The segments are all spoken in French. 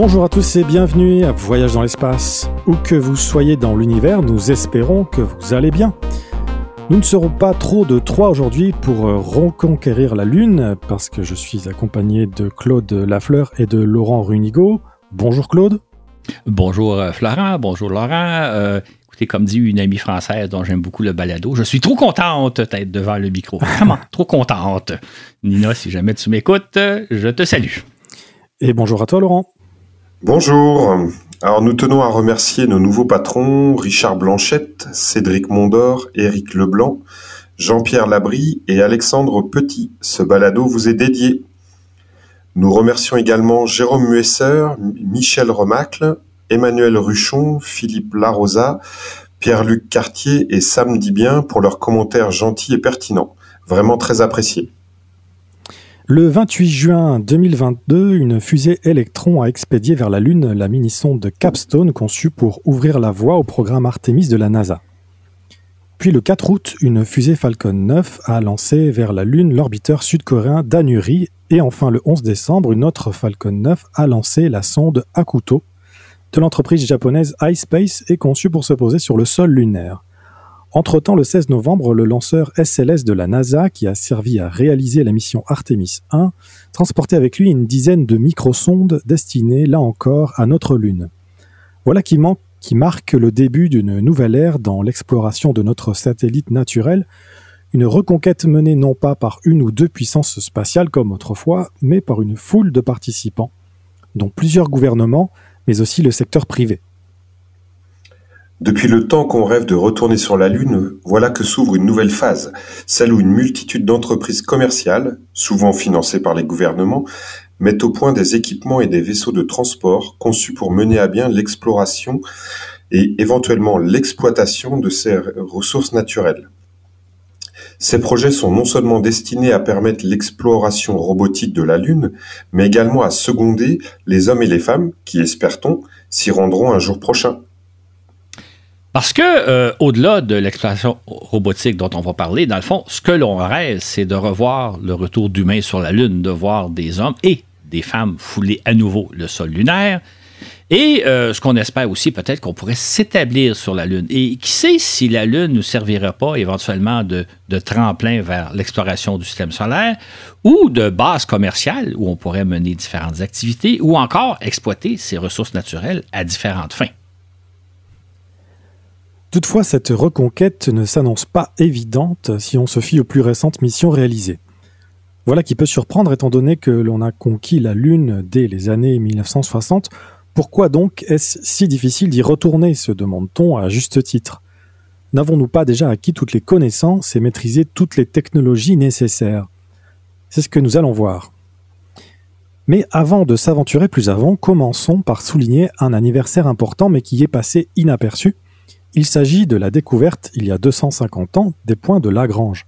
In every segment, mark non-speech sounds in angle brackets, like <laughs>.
Bonjour à tous et bienvenue à Voyage dans l'espace. Où que vous soyez dans l'univers, nous espérons que vous allez bien. Nous ne serons pas trop de trois aujourd'hui pour euh, reconquérir la Lune, parce que je suis accompagné de Claude Lafleur et de Laurent Runigo. Bonjour Claude. Bonjour euh, Florent, bonjour Laurent. Euh, écoutez, comme dit une amie française dont j'aime beaucoup le balado, je suis trop contente d'être devant le micro. <laughs> Vraiment, trop contente. Nina, si jamais tu m'écoutes, je te salue. Et bonjour à toi Laurent. Bonjour. Alors nous tenons à remercier nos nouveaux patrons, Richard Blanchette, Cédric Mondor, Éric Leblanc, Jean-Pierre Labrie et Alexandre Petit. Ce balado vous est dédié. Nous remercions également Jérôme Muesser, Michel Remacle, Emmanuel Ruchon, Philippe Larosa, Pierre-Luc Cartier et Sam Dibien pour leurs commentaires gentils et pertinents. Vraiment très appréciés. Le 28 juin 2022, une fusée Electron a expédié vers la Lune la mini-sonde Capstone conçue pour ouvrir la voie au programme Artemis de la NASA. Puis le 4 août, une fusée Falcon 9 a lancé vers la Lune l'orbiteur sud-coréen Danuri et enfin le 11 décembre, une autre Falcon 9 a lancé la sonde Akuto de l'entreprise japonaise iSpace et conçue pour se poser sur le sol lunaire. Entre-temps, le 16 novembre, le lanceur SLS de la NASA, qui a servi à réaliser la mission Artemis 1, transportait avec lui une dizaine de microsondes destinées, là encore, à notre Lune. Voilà qui, qui marque le début d'une nouvelle ère dans l'exploration de notre satellite naturel, une reconquête menée non pas par une ou deux puissances spatiales comme autrefois, mais par une foule de participants, dont plusieurs gouvernements, mais aussi le secteur privé. Depuis le temps qu'on rêve de retourner sur la Lune, voilà que s'ouvre une nouvelle phase, celle où une multitude d'entreprises commerciales, souvent financées par les gouvernements, mettent au point des équipements et des vaisseaux de transport conçus pour mener à bien l'exploration et éventuellement l'exploitation de ces ressources naturelles. Ces projets sont non seulement destinés à permettre l'exploration robotique de la Lune, mais également à seconder les hommes et les femmes qui, espère-t-on, s'y rendront un jour prochain. Parce que, euh, au-delà de l'exploration robotique dont on va parler, dans le fond, ce que l'on rêve, c'est de revoir le retour d'humains sur la Lune, de voir des hommes et des femmes fouler à nouveau le sol lunaire. Et euh, ce qu'on espère aussi, peut-être qu'on pourrait s'établir sur la Lune. Et qui sait si la Lune ne nous servirait pas éventuellement de, tremplin vers l'exploration du système solaire ou de base commerciale où on pourrait mener différentes activités ou encore exploiter ces ressources naturelles à différentes fins. Toutefois, cette reconquête ne s'annonce pas évidente si on se fie aux plus récentes missions réalisées. Voilà qui peut surprendre étant donné que l'on a conquis la Lune dès les années 1960. Pourquoi donc est-ce si difficile d'y retourner, se demande-t-on à juste titre N'avons-nous pas déjà acquis toutes les connaissances et maîtrisé toutes les technologies nécessaires? C'est ce que nous allons voir. Mais avant de s'aventurer plus avant, commençons par souligner un anniversaire important mais qui est passé inaperçu, il s'agit de la découverte, il y a 250 ans, des points de Lagrange.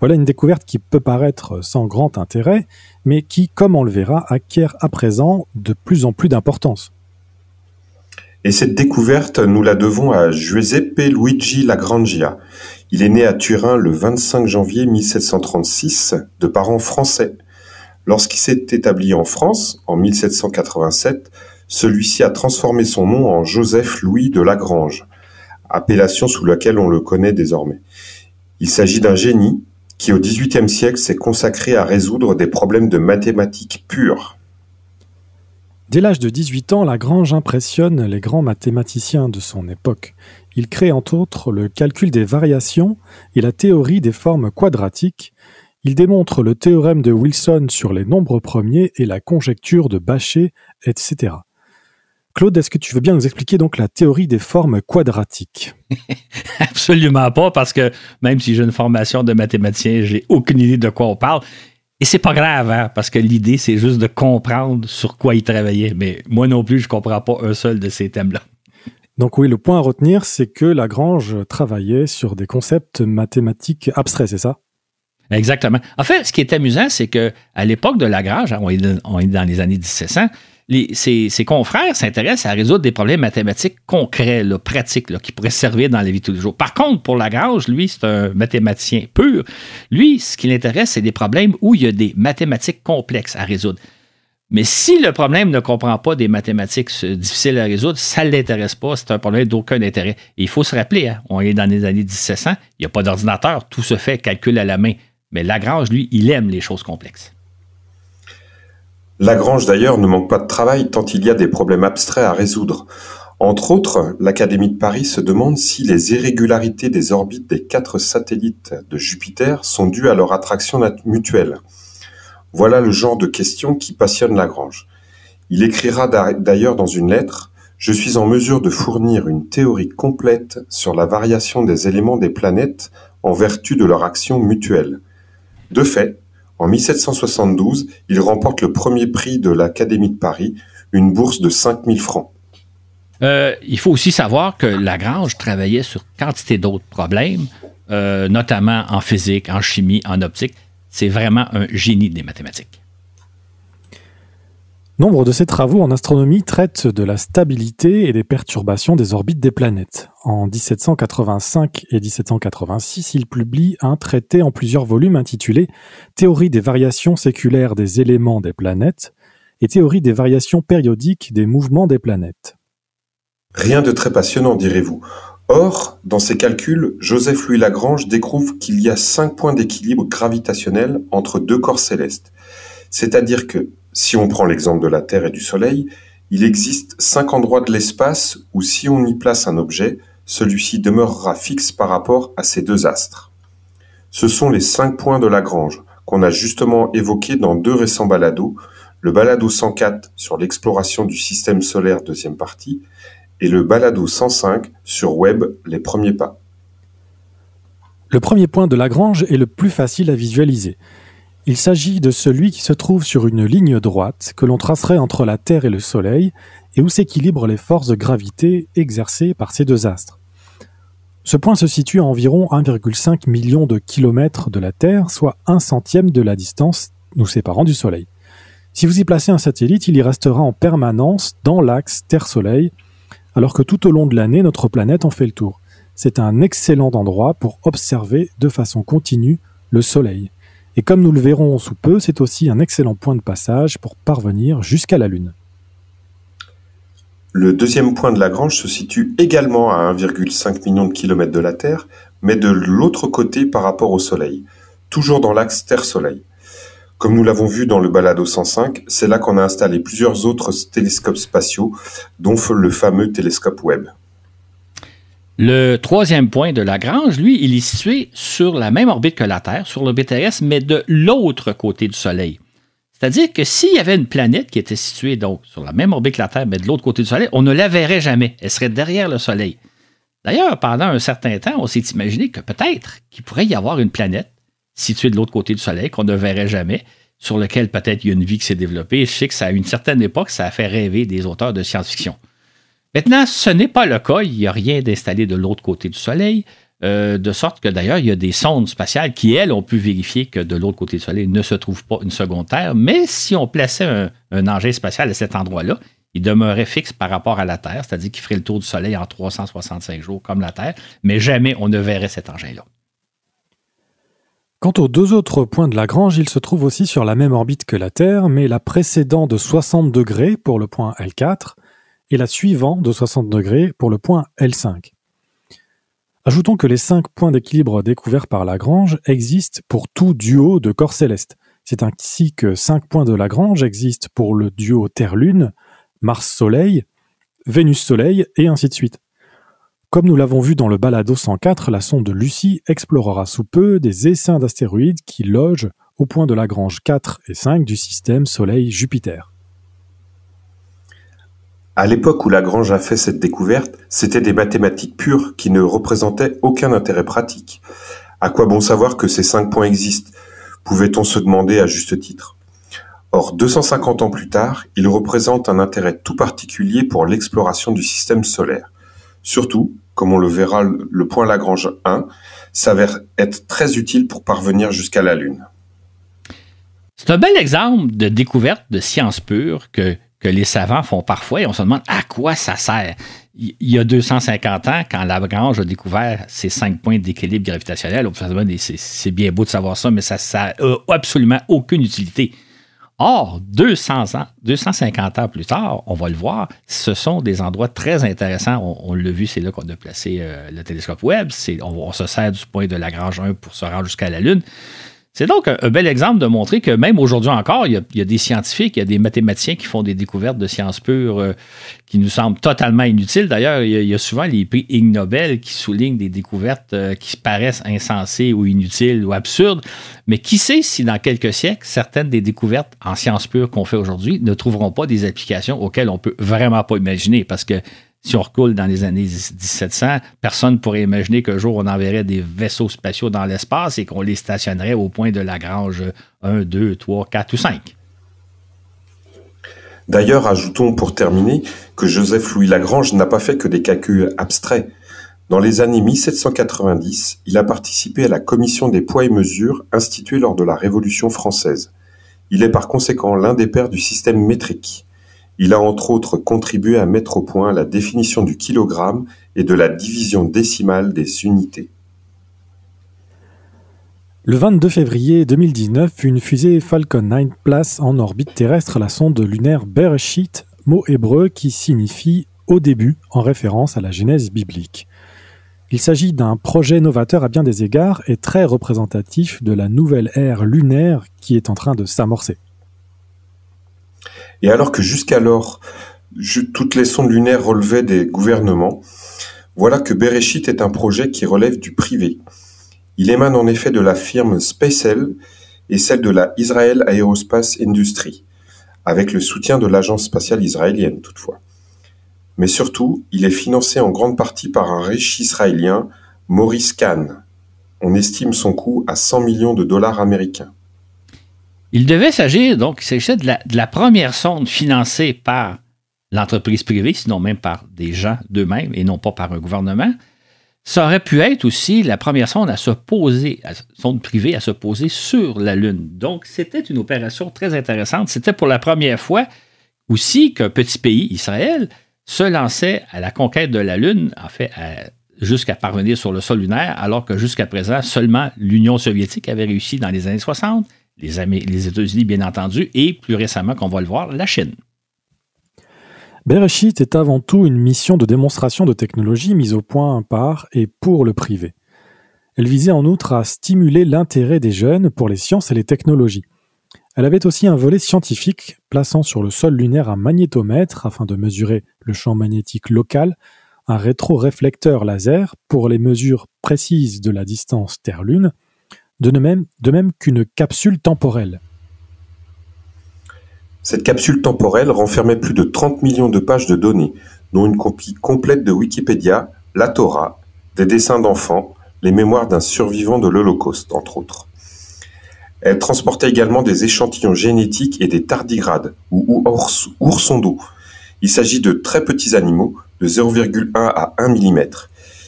Voilà une découverte qui peut paraître sans grand intérêt, mais qui, comme on le verra, acquiert à présent de plus en plus d'importance. Et cette découverte, nous la devons à Giuseppe Luigi Lagrangia. Il est né à Turin le 25 janvier 1736, de parents français. Lorsqu'il s'est établi en France, en 1787, celui-ci a transformé son nom en Joseph Louis de Lagrange appellation sous laquelle on le connaît désormais. Il s'agit d'un génie qui au XVIIIe siècle s'est consacré à résoudre des problèmes de mathématiques pures. Dès l'âge de 18 ans, Lagrange impressionne les grands mathématiciens de son époque. Il crée entre autres le calcul des variations et la théorie des formes quadratiques. Il démontre le théorème de Wilson sur les nombres premiers et la conjecture de Bachet, etc. Claude, est-ce que tu veux bien nous expliquer donc la théorie des formes quadratiques? <laughs> Absolument pas, parce que même si j'ai une formation de mathématicien, j'ai aucune idée de quoi on parle. Et c'est pas grave, hein, parce que l'idée, c'est juste de comprendre sur quoi il travaillait. Mais moi non plus, je comprends pas un seul de ces thèmes-là. Donc oui, le point à retenir, c'est que Lagrange travaillait sur des concepts mathématiques abstraits, c'est ça? Exactement. En fait, ce qui est amusant, c'est que à l'époque de Lagrange, on est dans les années 1700, ses, confrères s'intéressent à résoudre des problèmes mathématiques concrets, pratiques, qui pourraient servir dans la vie de tous les jours. Par contre, pour Lagrange, lui, c'est un mathématicien pur. Lui, ce qui l'intéresse, c'est des problèmes où il y a des mathématiques complexes à résoudre. Mais si le problème ne comprend pas des mathématiques difficiles à résoudre, ça ne l'intéresse pas, c'est un problème d'aucun intérêt. il faut se rappeler, hein, on est dans les années 1700, il n'y a pas d'ordinateur, tout se fait calcul à la main. Mais Lagrange, lui, il aime les choses complexes. Lagrange, d'ailleurs, ne manque pas de travail tant il y a des problèmes abstraits à résoudre. Entre autres, l'Académie de Paris se demande si les irrégularités des orbites des quatre satellites de Jupiter sont dues à leur attraction mutuelle. Voilà le genre de questions qui passionnent Lagrange. Il écrira d'ailleurs dans une lettre Je suis en mesure de fournir une théorie complète sur la variation des éléments des planètes en vertu de leur action mutuelle. De fait, en 1772, il remporte le premier prix de l'Académie de Paris, une bourse de 5000 francs. Euh, il faut aussi savoir que Lagrange travaillait sur quantité d'autres problèmes, euh, notamment en physique, en chimie, en optique. C'est vraiment un génie des mathématiques. Nombre de ses travaux en astronomie traitent de la stabilité et des perturbations des orbites des planètes. En 1785 et 1786, il publie un traité en plusieurs volumes intitulé Théorie des variations séculaires des éléments des planètes et Théorie des variations périodiques des mouvements des planètes. Rien de très passionnant, direz-vous. Or, dans ses calculs, Joseph-Louis Lagrange découvre qu'il y a cinq points d'équilibre gravitationnel entre deux corps célestes. C'est-à-dire que, si on prend l'exemple de la Terre et du Soleil, il existe cinq endroits de l'espace où si on y place un objet, celui-ci demeurera fixe par rapport à ces deux astres. Ce sont les cinq points de Lagrange, qu'on a justement évoqués dans deux récents balados, le balado 104 sur l'exploration du système solaire deuxième partie, et le balado 105 sur Web Les premiers pas. Le premier point de Lagrange est le plus facile à visualiser. Il s'agit de celui qui se trouve sur une ligne droite que l'on tracerait entre la Terre et le Soleil et où s'équilibrent les forces de gravité exercées par ces deux astres. Ce point se situe à environ 1,5 million de kilomètres de la Terre, soit un centième de la distance nous séparant du Soleil. Si vous y placez un satellite, il y restera en permanence dans l'axe Terre-Soleil, alors que tout au long de l'année, notre planète en fait le tour. C'est un excellent endroit pour observer de façon continue le Soleil. Et comme nous le verrons sous peu, c'est aussi un excellent point de passage pour parvenir jusqu'à la Lune. Le deuxième point de Lagrange se situe également à 1,5 million de kilomètres de la Terre, mais de l'autre côté par rapport au Soleil, toujours dans l'axe Terre-Soleil. Comme nous l'avons vu dans le balado 105, c'est là qu'on a installé plusieurs autres télescopes spatiaux, dont le fameux télescope Webb. Le troisième point de Lagrange, lui, il est situé sur la même orbite que la Terre, sur l'orbite terrestre, mais de l'autre côté du Soleil. C'est-à-dire que s'il y avait une planète qui était située donc sur la même orbite que la Terre, mais de l'autre côté du Soleil, on ne la verrait jamais. Elle serait derrière le Soleil. D'ailleurs, pendant un certain temps, on s'est imaginé que peut-être qu'il pourrait y avoir une planète situé de l'autre côté du Soleil, qu'on ne verrait jamais, sur lequel peut-être il y a une vie qui s'est développée. Je sais que ça, à une certaine époque, ça a fait rêver des auteurs de science-fiction. Maintenant, ce n'est pas le cas. Il n'y a rien d'installé de l'autre côté du Soleil. Euh, de sorte que d'ailleurs, il y a des sondes spatiales qui, elles, ont pu vérifier que de l'autre côté du Soleil ne se trouve pas une seconde Terre. Mais si on plaçait un, engin spatial à cet endroit-là, il demeurait fixe par rapport à la Terre, c'est-à-dire qu'il ferait le tour du Soleil en 365 jours comme la Terre, mais jamais on ne verrait cet engin-là. Quant aux deux autres points de Lagrange, ils se trouvent aussi sur la même orbite que la Terre, mais la précédant de 60 degrés pour le point L4 et la suivant de 60 degrés pour le point L5. Ajoutons que les cinq points d'équilibre découverts par Lagrange existent pour tout duo de corps célestes. C'est ainsi que cinq points de Lagrange existent pour le duo Terre-Lune, Mars-Soleil, Vénus-Soleil et ainsi de suite. Comme nous l'avons vu dans le balado 104, la sonde Lucie explorera sous peu des essaims d'astéroïdes qui logent au point de Lagrange 4 et 5 du système Soleil-Jupiter. À l'époque où Lagrange a fait cette découverte, c'était des mathématiques pures qui ne représentaient aucun intérêt pratique. À quoi bon savoir que ces cinq points existent? Pouvait-on se demander à juste titre? Or, 250 ans plus tard, ils représentent un intérêt tout particulier pour l'exploration du système solaire. Surtout, comme on le verra, le point Lagrange 1 s'avère être très utile pour parvenir jusqu'à la Lune. C'est un bel exemple de découverte de science pure que, que les savants font parfois et on se demande à quoi ça sert. Il y a 250 ans, quand Lagrange a découvert ces cinq points d'équilibre gravitationnel, c'est bien beau de savoir ça, mais ça n'a absolument aucune utilité. Or, 200 ans, 250 ans plus tard, on va le voir, ce sont des endroits très intéressants. On, l'a vu, c'est là qu'on a placé euh, le télescope Webb. On, se sert du point de Lagrange 1 pour se rendre jusqu'à la Lune. C'est donc un, bel exemple de montrer que même aujourd'hui encore, il y, a, des scientifiques, il y a des mathématiciens qui font des découvertes de sciences pures euh, qui nous semblent totalement inutiles. D'ailleurs, il, y a souvent les prix Ig Nobel qui soulignent des découvertes euh, qui paraissent insensées ou inutiles ou absurdes. Mais qui sait si dans quelques siècles, certaines des découvertes en sciences pures qu'on fait aujourd'hui ne trouveront pas des applications auxquelles on peut vraiment pas imaginer? Parce que si on recoule dans les années 1700, personne ne pourrait imaginer qu'un jour on enverrait des vaisseaux spatiaux dans l'espace et qu'on les stationnerait au point de Lagrange 1, 2, 3, 4 ou 5. D'ailleurs, ajoutons pour terminer que Joseph-Louis Lagrange n'a pas fait que des calculs abstraits. Dans les années 1790, il a participé à la commission des poids et mesures instituée lors de la Révolution française. Il est par conséquent l'un des pères du système métrique. Il a entre autres contribué à mettre au point la définition du kilogramme et de la division décimale des unités. Le 22 février 2019, une fusée Falcon 9 place en orbite terrestre la sonde lunaire Bereshit, mot hébreu qui signifie au début en référence à la Genèse biblique. Il s'agit d'un projet novateur à bien des égards et très représentatif de la nouvelle ère lunaire qui est en train de s'amorcer. Et alors que jusqu'alors, toutes les sondes lunaires relevaient des gouvernements, voilà que Bereshit est un projet qui relève du privé. Il émane en effet de la firme SpaceL et celle de la Israel Aerospace Industry, avec le soutien de l'agence spatiale israélienne toutefois. Mais surtout, il est financé en grande partie par un riche israélien, Maurice Kahn. On estime son coût à 100 millions de dollars américains. Il devait s'agir, donc, il s'agissait de la, première sonde financée par l'entreprise privée, sinon même par des gens d'eux-mêmes et non pas par un gouvernement. Ça aurait pu être aussi la première sonde à se poser, sonde privée à se poser sur la Lune. Donc, c'était une opération très intéressante. C'était pour la première fois aussi qu'un petit pays, Israël, se lançait à la conquête de la Lune, en fait, jusqu'à parvenir sur le sol lunaire, alors que jusqu'à présent, seulement l'Union soviétique avait réussi dans les années 60 les, États-Unis, bien entendu, et plus récemment, qu'on va le voir, la Chine. Bereshit est avant tout une mission de démonstration de technologie mise au point par et pour le privé. Elle visait en outre à stimuler l'intérêt des jeunes pour les sciences et les technologies. Elle avait aussi un volet scientifique, plaçant sur le sol lunaire un magnétomètre afin de mesurer le champ magnétique local, un rétroréflecteur laser pour les mesures précises de la distance Terre-Lune, de même, qu'une capsule temporelle. Cette capsule temporelle renfermait plus de 30 millions de pages de données, dont une copie complète de Wikipédia, la Torah, des dessins d'enfants, les mémoires d'un survivant de l'Holocauste, entre autres. Elle transportait également des échantillons génétiques et des tardigrades, ou oursons d'eau. Il s'agit de très petits animaux, de 0,1 à 1 mm,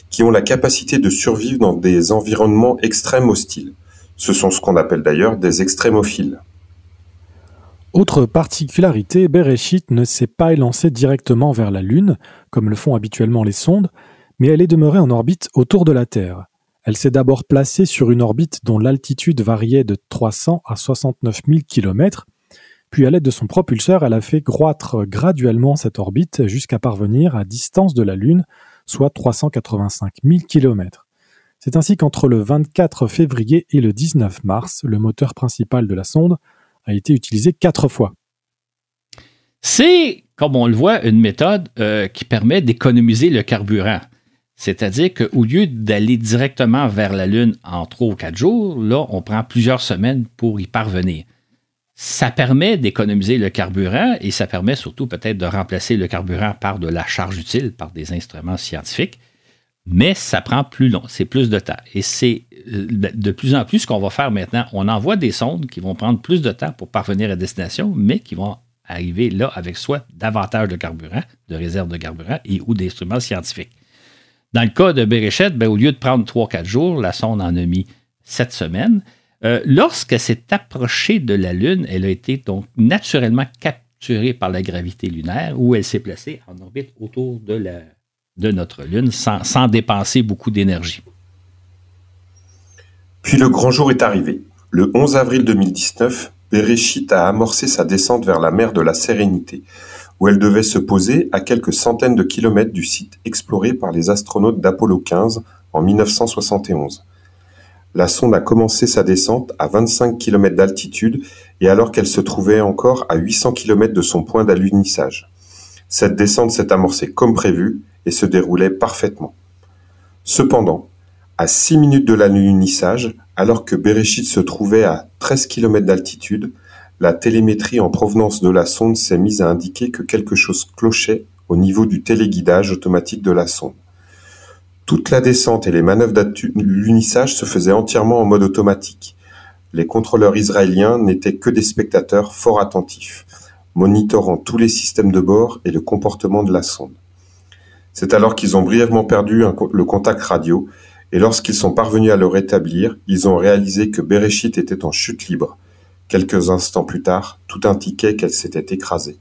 qui ont la capacité de survivre dans des environnements extrêmes hostiles. Ce sont ce qu'on appelle d'ailleurs des extrémophiles. Autre particularité, Bereshit ne s'est pas élancée directement vers la Lune, comme le font habituellement les sondes, mais elle est demeurée en orbite autour de la Terre. Elle s'est d'abord placée sur une orbite dont l'altitude variait de 300 à 69 000 km, puis à l'aide de son propulseur, elle a fait croître graduellement cette orbite jusqu'à parvenir à distance de la Lune, soit 385 000 km. C'est ainsi qu'entre le 24 février et le 19 mars, le moteur principal de la sonde a été utilisé quatre fois. C'est, comme on le voit, une méthode euh, qui permet d'économiser le carburant. C'est-à-dire qu'au lieu d'aller directement vers la Lune en trois ou quatre jours, là, on prend plusieurs semaines pour y parvenir. Ça permet d'économiser le carburant et ça permet surtout peut-être de remplacer le carburant par de la charge utile, par des instruments scientifiques mais ça prend plus long, c'est plus de temps. Et c'est euh, de plus en plus ce qu'on va faire maintenant. On envoie des sondes qui vont prendre plus de temps pour parvenir à destination, mais qui vont arriver là avec soit davantage de carburant, de réserve de carburant et ou d'instruments scientifiques. Dans le cas de Berechette, ben, au lieu de prendre 3-4 jours, la sonde en a mis 7 semaines. Euh, lorsqu'elle s'est approchée de la Lune, elle a été donc naturellement capturée par la gravité lunaire où elle s'est placée en orbite autour de la, de notre Lune sans, dépenser beaucoup d'énergie. Puis le grand jour est arrivé. Le 11 avril 2019, Bereshit a amorcé sa descente vers la mer de la Sérénité, où elle devait se poser à quelques centaines de kilomètres du site exploré par les astronautes d'Apollo 15 en 1971. La sonde a commencé sa descente à 25 km d'altitude et alors qu'elle se trouvait encore à 800 km de son point d'alunissage. Cette descente s'est amorcée comme prévu et se déroulait parfaitement. Cependant, à 6 minutes de l'alunissage, alors que Bereshit se trouvait à 13 km d'altitude, la télémétrie en provenance de la sonde s'est mise à indiquer que quelque chose clochait au niveau du téléguidage automatique de la sonde. Toute la descente et les manœuvres d'alunissage se faisaient entièrement en mode automatique. Les contrôleurs israéliens n'étaient que des spectateurs fort attentifs, monitorant tous les systèmes de bord et le comportement de la sonde. C'est alors qu'ils ont brièvement perdu le contact radio et lorsqu'ils sont parvenus à le rétablir, ils ont réalisé que Bereshit était en chute libre. Quelques instants plus tard, tout indiquait qu'elle s'était écrasée.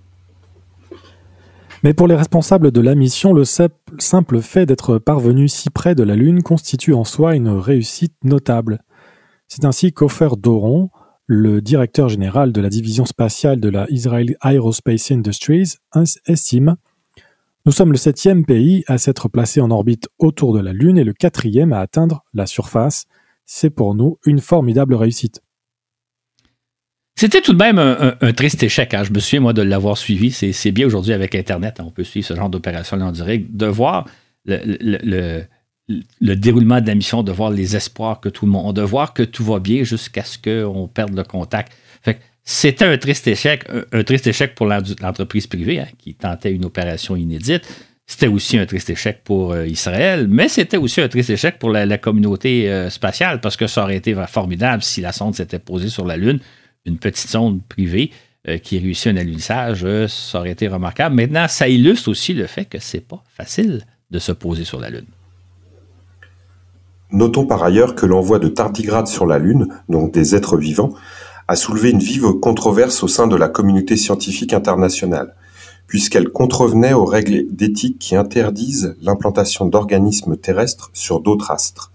Mais pour les responsables de la mission, le simple fait d'être parvenu si près de la Lune constitue en soi une réussite notable. C'est ainsi qu'Ofer Doron, le directeur général de la division spatiale de la Israel Aerospace Industries, estime nous sommes le septième pays à s'être placé en orbite autour de la Lune et le quatrième à atteindre la surface. C'est pour nous une formidable réussite. C'était tout de même un, triste échec. Hein. Je me souviens, moi, de l'avoir suivi. C'est bien aujourd'hui avec Internet. Hein. On peut suivre ce genre d'opération en direct, de voir le, déroulement de la mission, de voir les espoirs que tout le monde de voir que tout va bien jusqu'à ce qu'on perde le contact. Fait c'était un triste échec, un, triste échec pour l'entreprise privée hein, qui tentait une opération inédite. C'était aussi un triste échec pour euh, Israël, mais c'était aussi un triste échec pour la, communauté euh, spatiale parce que ça aurait été formidable si la sonde s'était posée sur la Lune, une petite sonde privée euh, qui réussit un alunissage, ça aurait été remarquable. Maintenant, ça illustre aussi le fait que c'est pas facile de se poser sur la Lune. Notons par ailleurs que l'envoi de tardigrades sur la Lune, donc des êtres vivants, a soulevé une vive controverse au sein de la communauté scientifique internationale, puisqu'elle contrevenait aux règles d'éthique qui interdisent l'implantation d'organismes terrestres sur d'autres astres.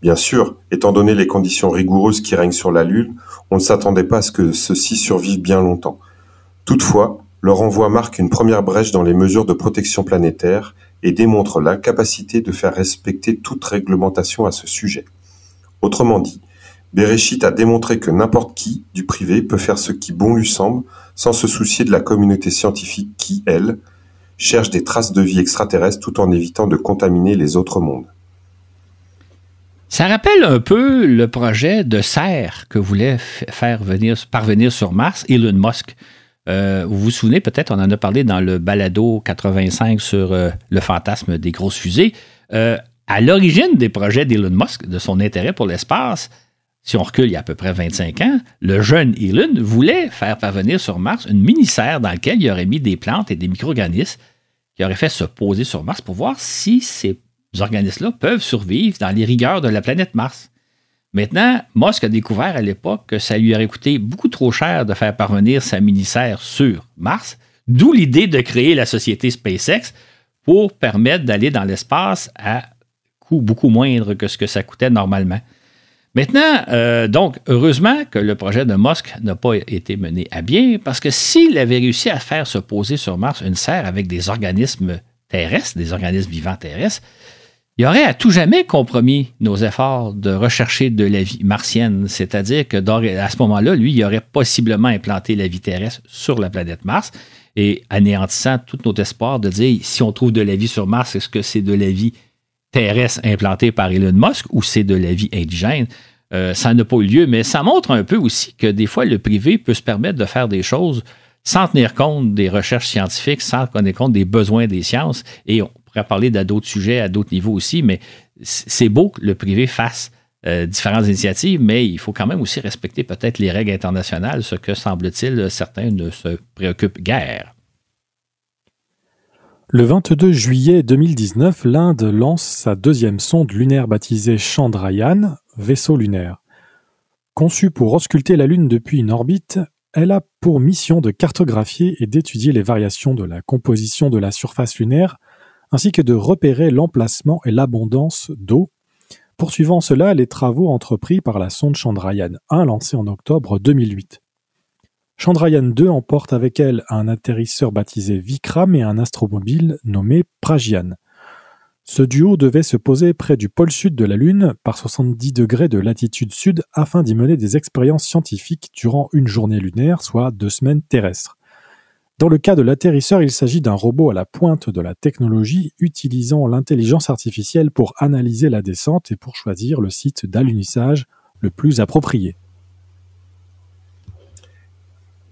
Bien sûr, étant donné les conditions rigoureuses qui règnent sur la Lune, on ne s'attendait pas à ce que ceux-ci survivent bien longtemps. Toutefois, leur envoi marque une première brèche dans les mesures de protection planétaire et démontre l'incapacité de faire respecter toute réglementation à ce sujet. Autrement dit, Bereshit a démontré que n'importe qui, du privé, peut faire ce qui bon lui semble, sans se soucier de la communauté scientifique qui, elle, cherche des traces de vie extraterrestre tout en évitant de contaminer les autres mondes. Ça rappelle un peu le projet de serre que voulait faire venir, parvenir sur Mars Elon Musk. Euh, vous vous souvenez peut-être, on en a parlé dans le balado 85 sur euh, le fantasme des grosses fusées. Euh, à l'origine des projets d'Elon Musk, de son intérêt pour l'espace, si on recule il y a à peu près 25 ans, le jeune Elon voulait faire parvenir sur Mars une mini-serre dans laquelle il aurait mis des plantes et des micro-organismes qui auraient fait se poser sur Mars pour voir si ces organismes-là peuvent survivre dans les rigueurs de la planète Mars. Maintenant, Musk a découvert à l'époque que ça lui aurait coûté beaucoup trop cher de faire parvenir sa mini-serre sur Mars, d'où l'idée de créer la société SpaceX pour permettre d'aller dans l'espace à coût beaucoup moindre que ce que ça coûtait normalement. Maintenant, euh, donc, heureusement que le projet de Musk n'a pas été mené à bien, parce que s'il avait réussi à faire se poser sur Mars une serre avec des organismes terrestres, des organismes vivants terrestres, il aurait à tout jamais compromis nos efforts de rechercher de la vie martienne. C'est-à-dire que à ce moment-là, lui, il aurait possiblement implanté la vie terrestre sur la planète Mars et anéantissant tout notre espoir de dire si on trouve de la vie sur Mars, est-ce que c'est de la vie terrestre implantée par Elon Musk ou c'est de la vie indigène. Euh, ça n'a pas eu lieu, mais ça montre un peu aussi que des fois, le privé peut se permettre de faire des choses sans tenir compte des recherches scientifiques, sans tenir compte des besoins des sciences. Et on pourrait parler d'autres sujets à d'autres niveaux aussi, mais c'est beau que le privé fasse euh, différentes initiatives, mais il faut quand même aussi respecter peut-être les règles internationales, ce que semble-t-il certains ne se préoccupent guère. Le 22 juillet 2019, l'Inde lance sa deuxième sonde lunaire baptisée Chandrayaan, vaisseau lunaire. Conçue pour ausculter la Lune depuis une orbite, elle a pour mission de cartographier et d'étudier les variations de la composition de la surface lunaire, ainsi que de repérer l'emplacement et l'abondance d'eau, poursuivant cela les travaux entrepris par la sonde Chandrayaan 1 lancée en octobre 2008. Chandrayaan 2 emporte avec elle un atterrisseur baptisé Vikram et un astromobile nommé Pragyan. Ce duo devait se poser près du pôle sud de la Lune, par 70 degrés de latitude sud, afin d'y mener des expériences scientifiques durant une journée lunaire, soit deux semaines terrestres. Dans le cas de l'atterrisseur, il s'agit d'un robot à la pointe de la technologie utilisant l'intelligence artificielle pour analyser la descente et pour choisir le site d'alunissage le plus approprié.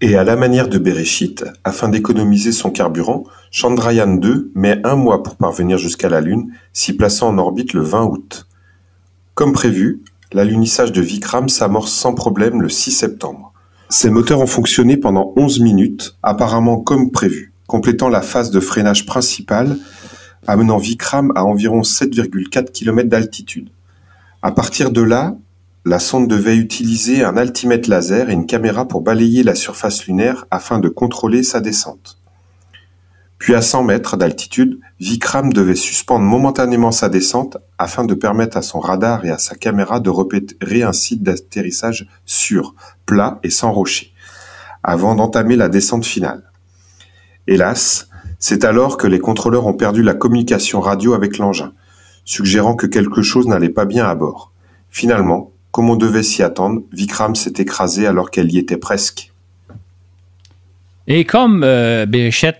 Et à la manière de Bereshit, afin d'économiser son carburant, Chandrayaan 2 met un mois pour parvenir jusqu'à la Lune, s'y plaçant en orbite le 20 août. Comme prévu, l'alunissage de Vikram s'amorce sans problème le 6 septembre. Ces moteurs ont fonctionné pendant 11 minutes, apparemment comme prévu, complétant la phase de freinage principale, amenant Vikram à environ 7,4 km d'altitude. À partir de là, la sonde devait utiliser un altimètre laser et une caméra pour balayer la surface lunaire afin de contrôler sa descente. Puis à 100 mètres d'altitude, Vikram devait suspendre momentanément sa descente afin de permettre à son radar et à sa caméra de repérer un site d'atterrissage sûr, plat et sans rocher, avant d'entamer la descente finale. Hélas, c'est alors que les contrôleurs ont perdu la communication radio avec l'engin, suggérant que quelque chose n'allait pas bien à bord. Finalement, comme on devait s'y attendre, Vikram s'est écrasé alors qu'elle y était presque. Et comme euh,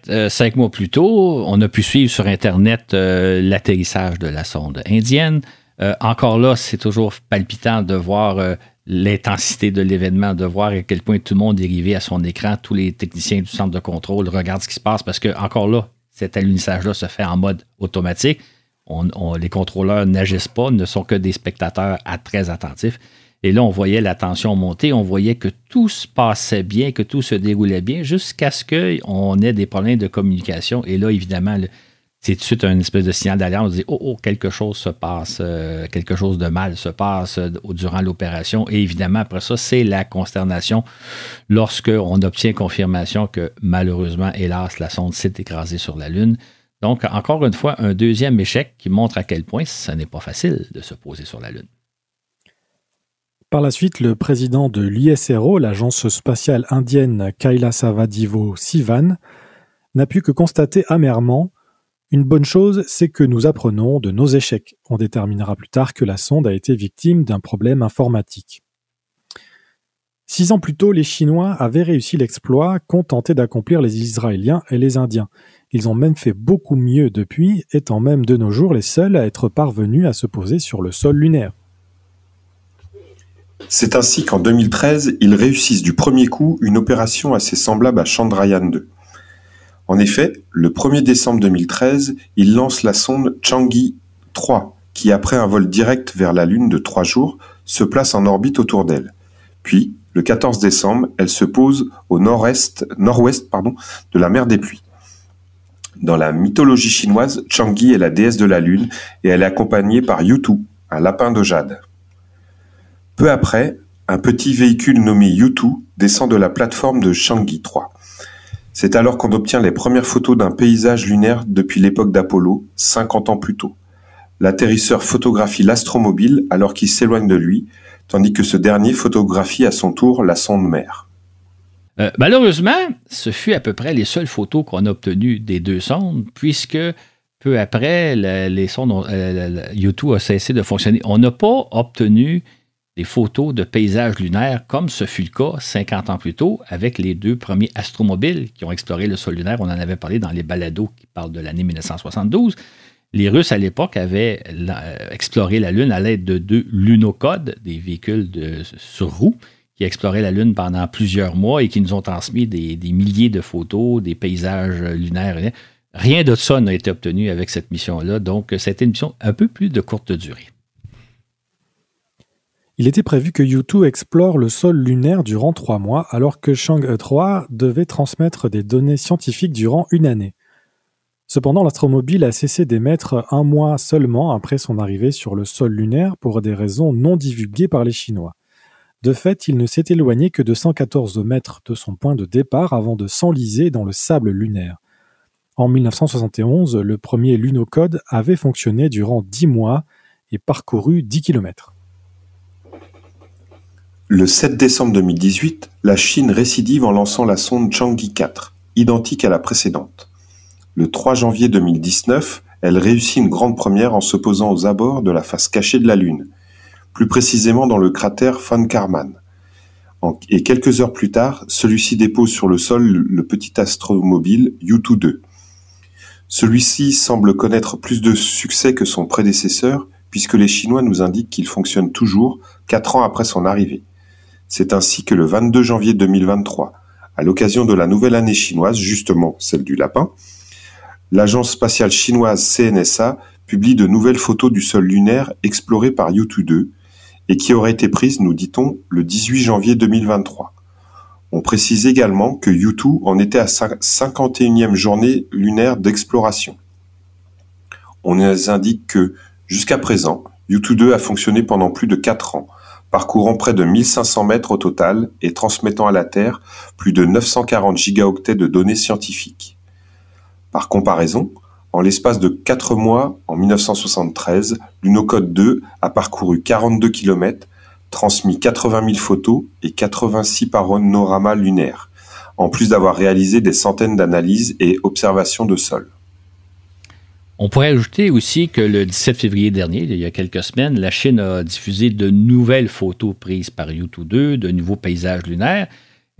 euh, cinq mois plus tôt, on a pu suivre sur Internet euh, l'atterrissage de la sonde indienne. Euh, encore là, c'est toujours palpitant de voir l'intensité de l'événement, de voir à quel point tout le monde est arrivé à son écran, tous les techniciens du centre de contrôle regardent ce qui se passe parce que, encore là, cet alunissage-là se fait en mode automatique les contrôleurs n'agissent pas, ne sont que des spectateurs très attentifs. Et là, on voyait la tension monter, on voyait que tout se passait bien, que tout se déroulait bien, jusqu'à ce qu'on ait des problèmes de communication. Et là, évidemment, c'est tout de suite un espèce de signal d'alerte. On dit oh, oh, quelque chose se passe, euh, quelque chose de mal se passe euh, durant l'opération. Et évidemment, après ça, c'est la consternation lorsqu'on obtient confirmation que malheureusement, hélas, la sonde s'est écrasée sur la Lune. Donc, encore une fois, un deuxième échec qui montre à quel point ce n'est pas facile de se poser sur la Lune. Par la suite, le président de l'ISRO, l'agence spatiale indienne Kailasavadivo Sivan, n'a pu que constater amèrement Une bonne chose, c'est que nous apprenons de nos échecs. On déterminera plus tard que la sonde a été victime d'un problème informatique. Six ans plus tôt, les Chinois avaient réussi l'exploit qu'ont tenté d'accomplir les Israéliens et les Indiens. Ils ont même fait beaucoup mieux depuis, étant même de nos jours les seuls à être parvenus à se poser sur le sol lunaire. C'est ainsi qu'en 2013, ils réussissent du premier coup une opération assez semblable à Chandrayaan 2. En effet, le 1er décembre 2013, ils lancent la sonde Changi 3, qui après un vol direct vers la Lune de trois jours, se place en orbite autour d'elle. Puis, le 14 décembre, elle se pose au nord-est, nord-ouest de la mer des Pluies. Dans la mythologie chinoise, Changi est la déesse de la lune et elle est accompagnée par Yutu, un lapin de jade. Peu après, un petit véhicule nommé Yutu descend de la plateforme de Changi 3. C'est alors qu'on obtient les premières photos d'un paysage lunaire depuis l'époque d'Apollo, 50 ans plus tôt. L'atterrisseur photographie l'astromobile alors qu'il s'éloigne de lui, tandis que ce dernier photographie à son tour la sonde mère. Euh, malheureusement, ce fut à peu près les seules photos qu'on a obtenues des deux sondes, puisque peu après, les sondes, euh, YouTube a cessé de fonctionner. On n'a pas obtenu des photos de paysages lunaires comme ce fut le cas 50 ans plus tôt avec les deux premiers astromobiles qui ont exploré le sol lunaire. On en avait parlé dans les balados qui parlent de l'année 1972. Les Russes, à l'époque, avaient euh, exploré la Lune à l'aide de deux lunocodes, des véhicules de, sur roues, qui exploraient la Lune pendant plusieurs mois et qui nous ont transmis des, milliers de photos, des paysages lunaires. Rien de ça n'a été obtenu avec cette mission-là, donc c'était une mission un peu plus de courte durée. Il était prévu que U2 explore le sol lunaire durant trois mois, alors que Chang'e 3 devait transmettre des données scientifiques durant une année. Cependant, l'astromobile a cessé d'émettre un mois seulement après son arrivée sur le sol lunaire pour des raisons non divulguées par les Chinois. De fait, il ne s'est éloigné que de 114 mètres de son point de départ avant de s'enliser dans le sable lunaire. En 1971, le premier lunocode avait fonctionné durant 10 mois et parcouru 10 km. Le 7 décembre 2018, la Chine récidive en lançant la sonde Chang'e 4, identique à la précédente. Le 3 janvier 2019, elle réussit une grande première en se posant aux abords de la face cachée de la Lune, plus précisément dans le cratère Von Karman. Et quelques heures plus tard, celui-ci dépose sur le sol le petit astromobile Yutu-2. Celui-ci semble connaître plus de succès que son prédécesseur, puisque les Chinois nous indiquent qu'il fonctionne toujours quatre ans après son arrivée. C'est ainsi que le 22 janvier 2023, à l'occasion de la nouvelle année chinoise, justement celle du lapin, l'agence spatiale chinoise CNSA publie de nouvelles photos du sol lunaire exploré par Yutu-2 et qui auraient été prises, nous dit-on, le 18 janvier 2023. On précise également que Yutu en était à sa 51e journée lunaire d'exploration. On indique que, jusqu'à présent, Yutu-2 a fonctionné pendant plus de 4 ans, parcourant près de 1500 mètres au total et transmettant à la Terre plus de 940 gigaoctets de données scientifiques. Par comparaison, en l'espace de quatre mois, en 1973, l'Unocode 2 a parcouru 42 km, transmis 80 000 photos et 86 panoramas lunaires, en plus d'avoir réalisé des centaines d'analyses et observations de sol. On pourrait ajouter aussi que le 17 février dernier, il y a quelques semaines, la Chine a diffusé de nouvelles photos prises par YouTube 2, de nouveaux paysages lunaires,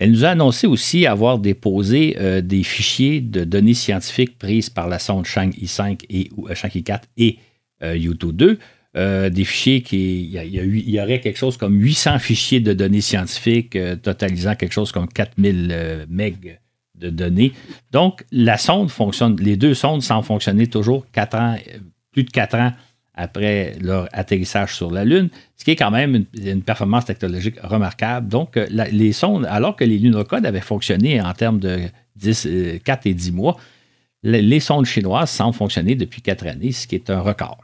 elle nous a annoncé aussi avoir déposé euh, des fichiers de données scientifiques prises par la sonde Chang'e 5 et ou, 4 euh, et euh, YouTube 2. des fichiers qui. Il y, aurait quelque chose comme 800 fichiers de données scientifiques, totalisant quelque chose comme 4000 MB de données. Donc, la sonde fonctionne, les deux sondes semblent fonctionner toujours ans, plus de 4 ans après leur atterrissage sur la Lune, ce qui est quand même une, performance technologique remarquable. Donc, euh, les sondes, alors que les lunocodes avaient fonctionné en termes de 10, 4 euh, et 10 mois, les, sondes chinoises semblent fonctionner depuis 4 années, ce qui est un record.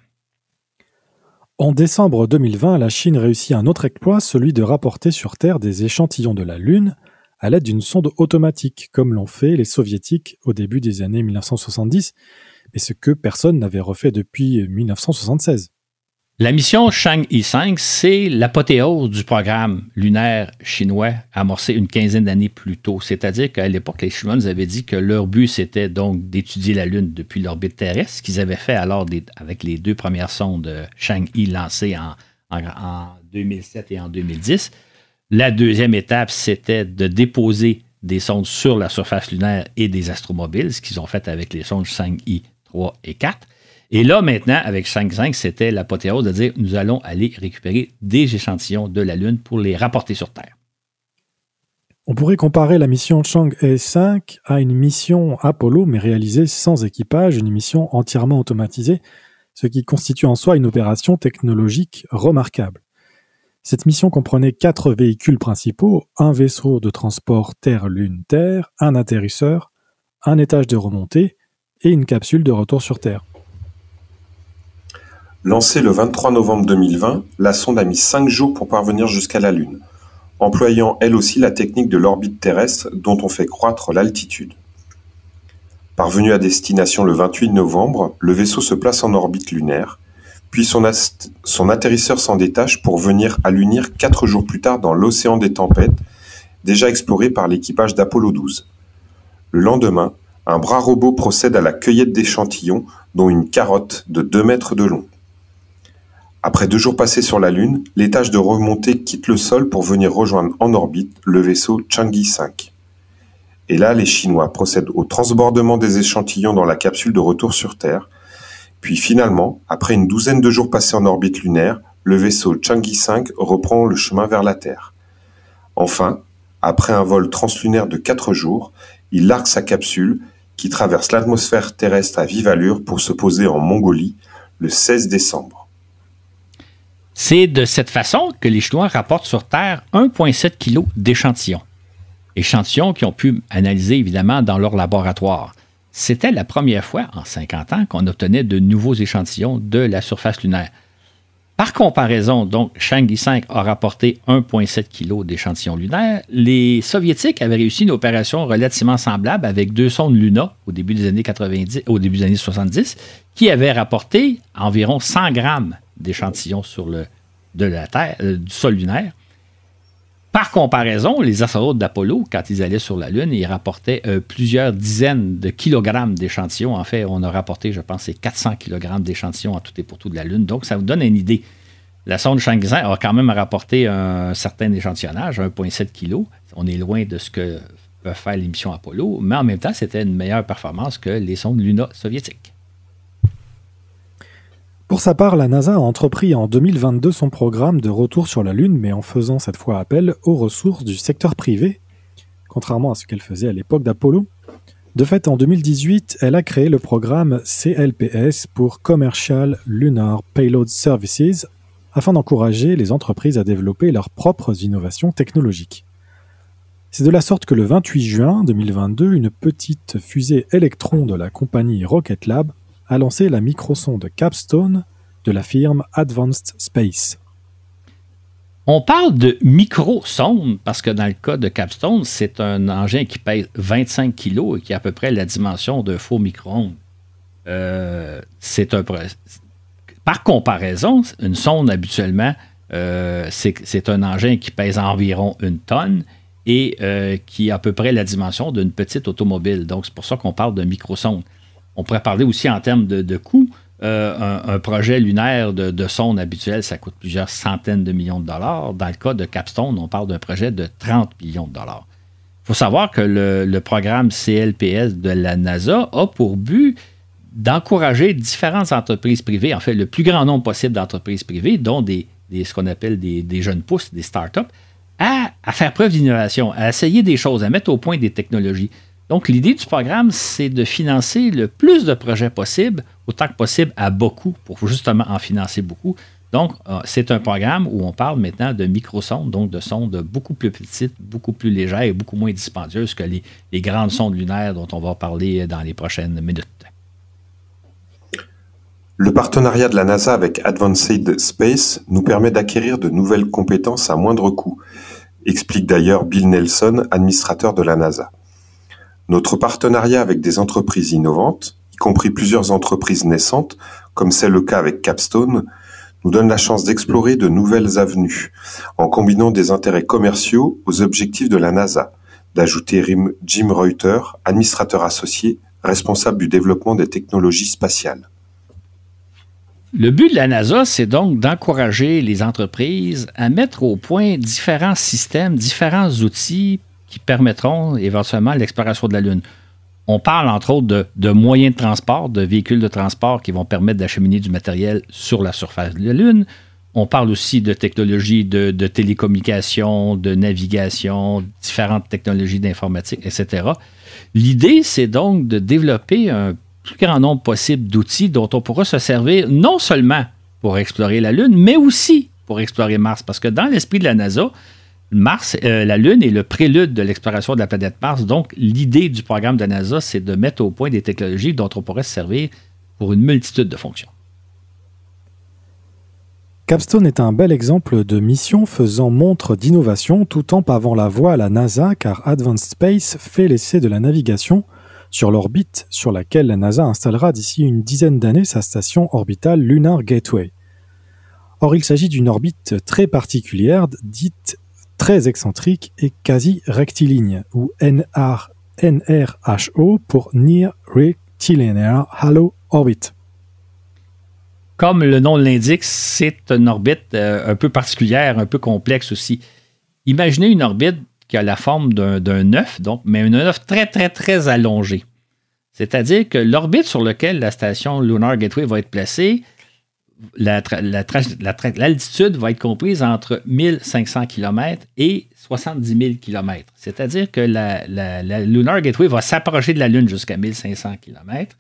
En décembre 2020, la Chine réussit un autre exploit, celui de rapporter sur Terre des échantillons de la Lune à l'aide d'une sonde automatique, comme l'ont fait les soviétiques au début des années 1970 et ce que personne n'avait refait depuis 1976. La mission Chang'e 5, c'est l'apothéose du programme lunaire chinois amorcé une quinzaine d'années plus tôt. C'est-à-dire qu'à l'époque, les Chinois avaient dit que leur but, c'était donc d'étudier la Lune depuis l'orbite terrestre, ce qu'ils avaient fait alors avec les deux premières sondes Chang'e lancées en, en 2007 et en 2010. La deuxième étape, c'était de déposer des sondes sur la surface lunaire et des astromobiles, ce qu'ils ont fait avec les sondes Chang'e 3 et 4. Et là, maintenant, avec 5.5, c'était l'apothéose de dire nous allons aller récupérer des échantillons de la Lune pour les rapporter sur Terre. On pourrait comparer la mission Chang'e 5 à une mission Apollo, mais réalisée sans équipage, une mission entièrement automatisée, ce qui constitue en soi une opération technologique remarquable. Cette mission comprenait quatre véhicules principaux, un vaisseau de transport Terre-Lune-Terre, un atterrisseur, un étage de remontée et une capsule de retour sur Terre. Lancée le 23 novembre 2020, la sonde a mis 5 jours pour parvenir jusqu'à la Lune, employant elle aussi la technique de l'orbite terrestre dont on fait croître l'altitude. Parvenu à destination le 28 novembre, le vaisseau se place en orbite lunaire, puis son, son atterrisseur s'en détache pour venir à l'unir 4 jours plus tard dans l'océan des tempêtes, déjà exploré par l'équipage d'Apollo 12. Le lendemain, un bras robot procède à la cueillette d'échantillons, dont une carotte de 2 mètres de long. Après deux jours passés sur la Lune, l'étage de remontée quitte le sol pour venir rejoindre en orbite le vaisseau Chang'e 5. Et là, les Chinois procèdent au transbordement des échantillons dans la capsule de retour sur Terre. Puis finalement, après une douzaine de jours passés en orbite lunaire, le vaisseau Chang'e 5 reprend le chemin vers la Terre. Enfin, après un vol translunaire de 4 jours, il largue sa capsule qui traverse l'atmosphère terrestre à vive allure pour se poser en Mongolie le 16 décembre. C'est de cette façon que les Chinois rapportent sur Terre 1,7 kg d'échantillons. Échantillons qu'ils ont pu analyser évidemment dans leur laboratoire. C'était la première fois en 50 ans qu'on obtenait de nouveaux échantillons de la surface lunaire. Par comparaison, donc, Chang'e 5 a rapporté 1,7 kg d'échantillons lunaires. Les Soviétiques avaient réussi une opération relativement semblable avec deux sondes Luna au début des années 90, au début des années 70, qui avaient rapporté environ 100 grammes d'échantillons sur le Terre, euh, du sol lunaire. Par comparaison, les astronautes d'Apollo, quand ils allaient sur la Lune, ils rapportaient euh, plusieurs dizaines de kilogrammes d'échantillons. En fait, on a rapporté, je pense, 400 kilogrammes d'échantillons en tout et pour tout de la Lune. Donc, ça vous donne une idée. La sonde Chang'e a quand même rapporté un certain échantillonnage, 1,7 kg. On est loin de ce que peut faire l'émission Apollo, mais en même temps, c'était une meilleure performance que les sondes Luna soviétiques. Pour sa part, la NASA a entrepris en 2022 son programme de retour sur la Lune, mais en faisant cette fois appel aux ressources du secteur privé, contrairement à ce qu'elle faisait à l'époque d'Apollo. De fait, en 2018, elle a créé le programme CLPS pour Commercial Lunar Payload Services, afin d'encourager les entreprises à développer leurs propres innovations technologiques. C'est de la sorte que le 28 juin 2022, une petite fusée Electron de la compagnie Rocket Lab a lancé la microsonde Capstone de la firme Advanced Space. On parle de microsonde parce que dans le cas de Capstone, c'est un engin qui pèse 25 kg et qui a à peu près la dimension d'un faux micro-ondes. Euh, c'est un par comparaison, une sonde habituellement, euh, c'est un engin qui pèse environ une tonne et euh, qui a à peu près la dimension d'une petite automobile. Donc c'est pour ça qu'on parle de microsonde. On pourrait parler aussi en termes de, coûts. Euh, un, projet lunaire de, sonde habituel, ça coûte plusieurs centaines de millions de dollars. Dans le cas de Capstone, on parle d'un projet de 30 millions de dollars. Il faut savoir que le, programme CLPS de la NASA a pour but d'encourager différentes entreprises privées, en fait le plus grand nombre possible d'entreprises privées, dont des, ce qu'on appelle des, jeunes pousses, des startups, à faire preuve d'innovation, à essayer des choses, à mettre au point des technologies. Donc, l'idée du programme, c'est de financer le plus de projets possible, autant que possible, à beaucoup, pour justement en financer beaucoup. Donc, euh, c'est un programme où on parle maintenant de microsondes, donc de sondes beaucoup plus petites, beaucoup plus légères et beaucoup moins dispendieuses que les, grandes sondes lunaires dont on va parler dans les prochaines minutes. Le partenariat de la NASA avec Advanced Space nous permet d'acquérir de nouvelles compétences à moindre coût, explique d'ailleurs Bill Nelson, administrateur de la NASA. Notre partenariat avec des entreprises innovantes, y compris plusieurs entreprises naissantes, comme c'est le cas avec Capstone, nous donne la chance d'explorer de nouvelles avenues, en combinant des intérêts commerciaux aux objectifs de la NASA, d'ajouter Jim Reuter, administrateur associé, responsable du développement des technologies spatiales. Le but de la NASA, c'est donc d'encourager les entreprises à mettre au point différents systèmes, différents outils qui permettront éventuellement l'exploration de la Lune. On parle entre autres de, moyens de transport, de véhicules de transport qui vont permettre d'acheminer du matériel sur la surface de la Lune. On parle aussi de technologies de, télécommunication, de navigation, différentes technologies d'informatique, etc. L'idée, c'est donc de développer un plus grand nombre possible d'outils dont on pourra se servir non seulement pour explorer la Lune, mais aussi pour explorer Mars. Parce que dans l'esprit de la NASA, Mars, euh, la Lune est le prélude de l'exploration de la planète Mars. Donc, l'idée du programme de NASA, c'est de mettre au point des technologies dont on pourrait se servir pour une multitude de fonctions. Capstone est un bel exemple de mission faisant montre d'innovation tout en pavant la voie à la NASA car Advanced Space fait l'essai de la navigation sur l'orbite sur laquelle la NASA installera d'ici une dizaine d'années sa station orbitale Lunar Gateway. Or, il s'agit d'une orbite très particulière, dite très excentrique et quasi rectiligne, ou NR, NRHO pour Near Rectilinear Halo Orbit. Comme le nom l'indique, c'est une orbite euh, un peu particulière, un peu complexe aussi. Imaginez une orbite qui a la forme d'un œuf, donc, mais un œuf très, très, très allongé. C'est-à-dire que l'orbite sur laquelle la station Lunar Gateway va être placée l'altitude va être comprise entre 1500 km et 70 000 km. C'est-à-dire que la, Lunar Gateway va s'approcher de la Lune jusqu'à 1500 km,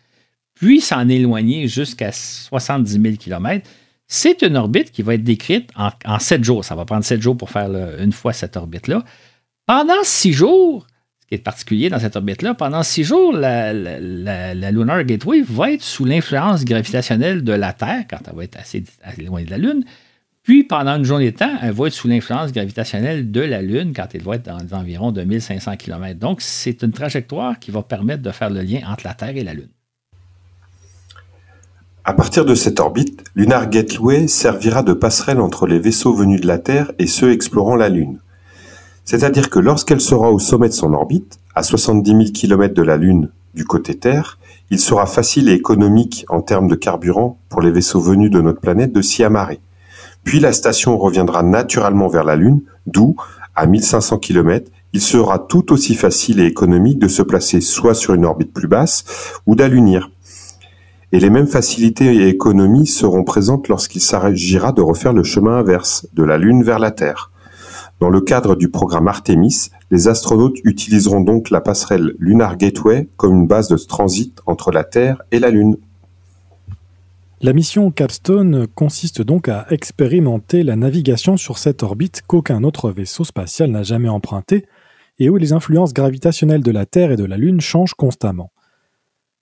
puis s'en éloigner jusqu'à 70 000 km. C'est une orbite qui va être décrite en, 7 jours. Ça va prendre 7 jours pour faire une fois cette orbite-là. Pendant 6 jours, qui est particulier dans cette orbite-là, pendant six jours, la, Lunar Gateway va être sous l'influence gravitationnelle de la Terre, quand elle va être assez, loin de la Lune. Puis, pendant une journée de temps, elle va être sous l'influence gravitationnelle de la Lune, quand elle va être dans les environs de 1500 km. Donc, c'est une trajectoire qui va permettre de faire le lien entre la Terre et la Lune. À partir de cette orbite, Lunar Gateway servira de passerelle entre les vaisseaux venus de la Terre et ceux explorant la Lune. C'est-à-dire que lorsqu'elle sera au sommet de son orbite, à 70 000 km de la Lune du côté Terre, il sera facile et économique en termes de carburant pour les vaisseaux venus de notre planète de s'y amarrer. Puis la station reviendra naturellement vers la Lune, d'où, à 1500 km, il sera tout aussi facile et économique de se placer soit sur une orbite plus basse ou d'allunir. Et les mêmes facilités et économies seront présentes lorsqu'il s'agira de refaire le chemin inverse, de la Lune vers la Terre. Dans le cadre du programme Artemis, les astronautes utiliseront donc la passerelle Lunar Gateway comme une base de transit entre la Terre et la Lune. La mission Capstone consiste donc à expérimenter la navigation sur cette orbite qu'aucun autre vaisseau spatial n'a jamais empruntée et où les influences gravitationnelles de la Terre et de la Lune changent constamment.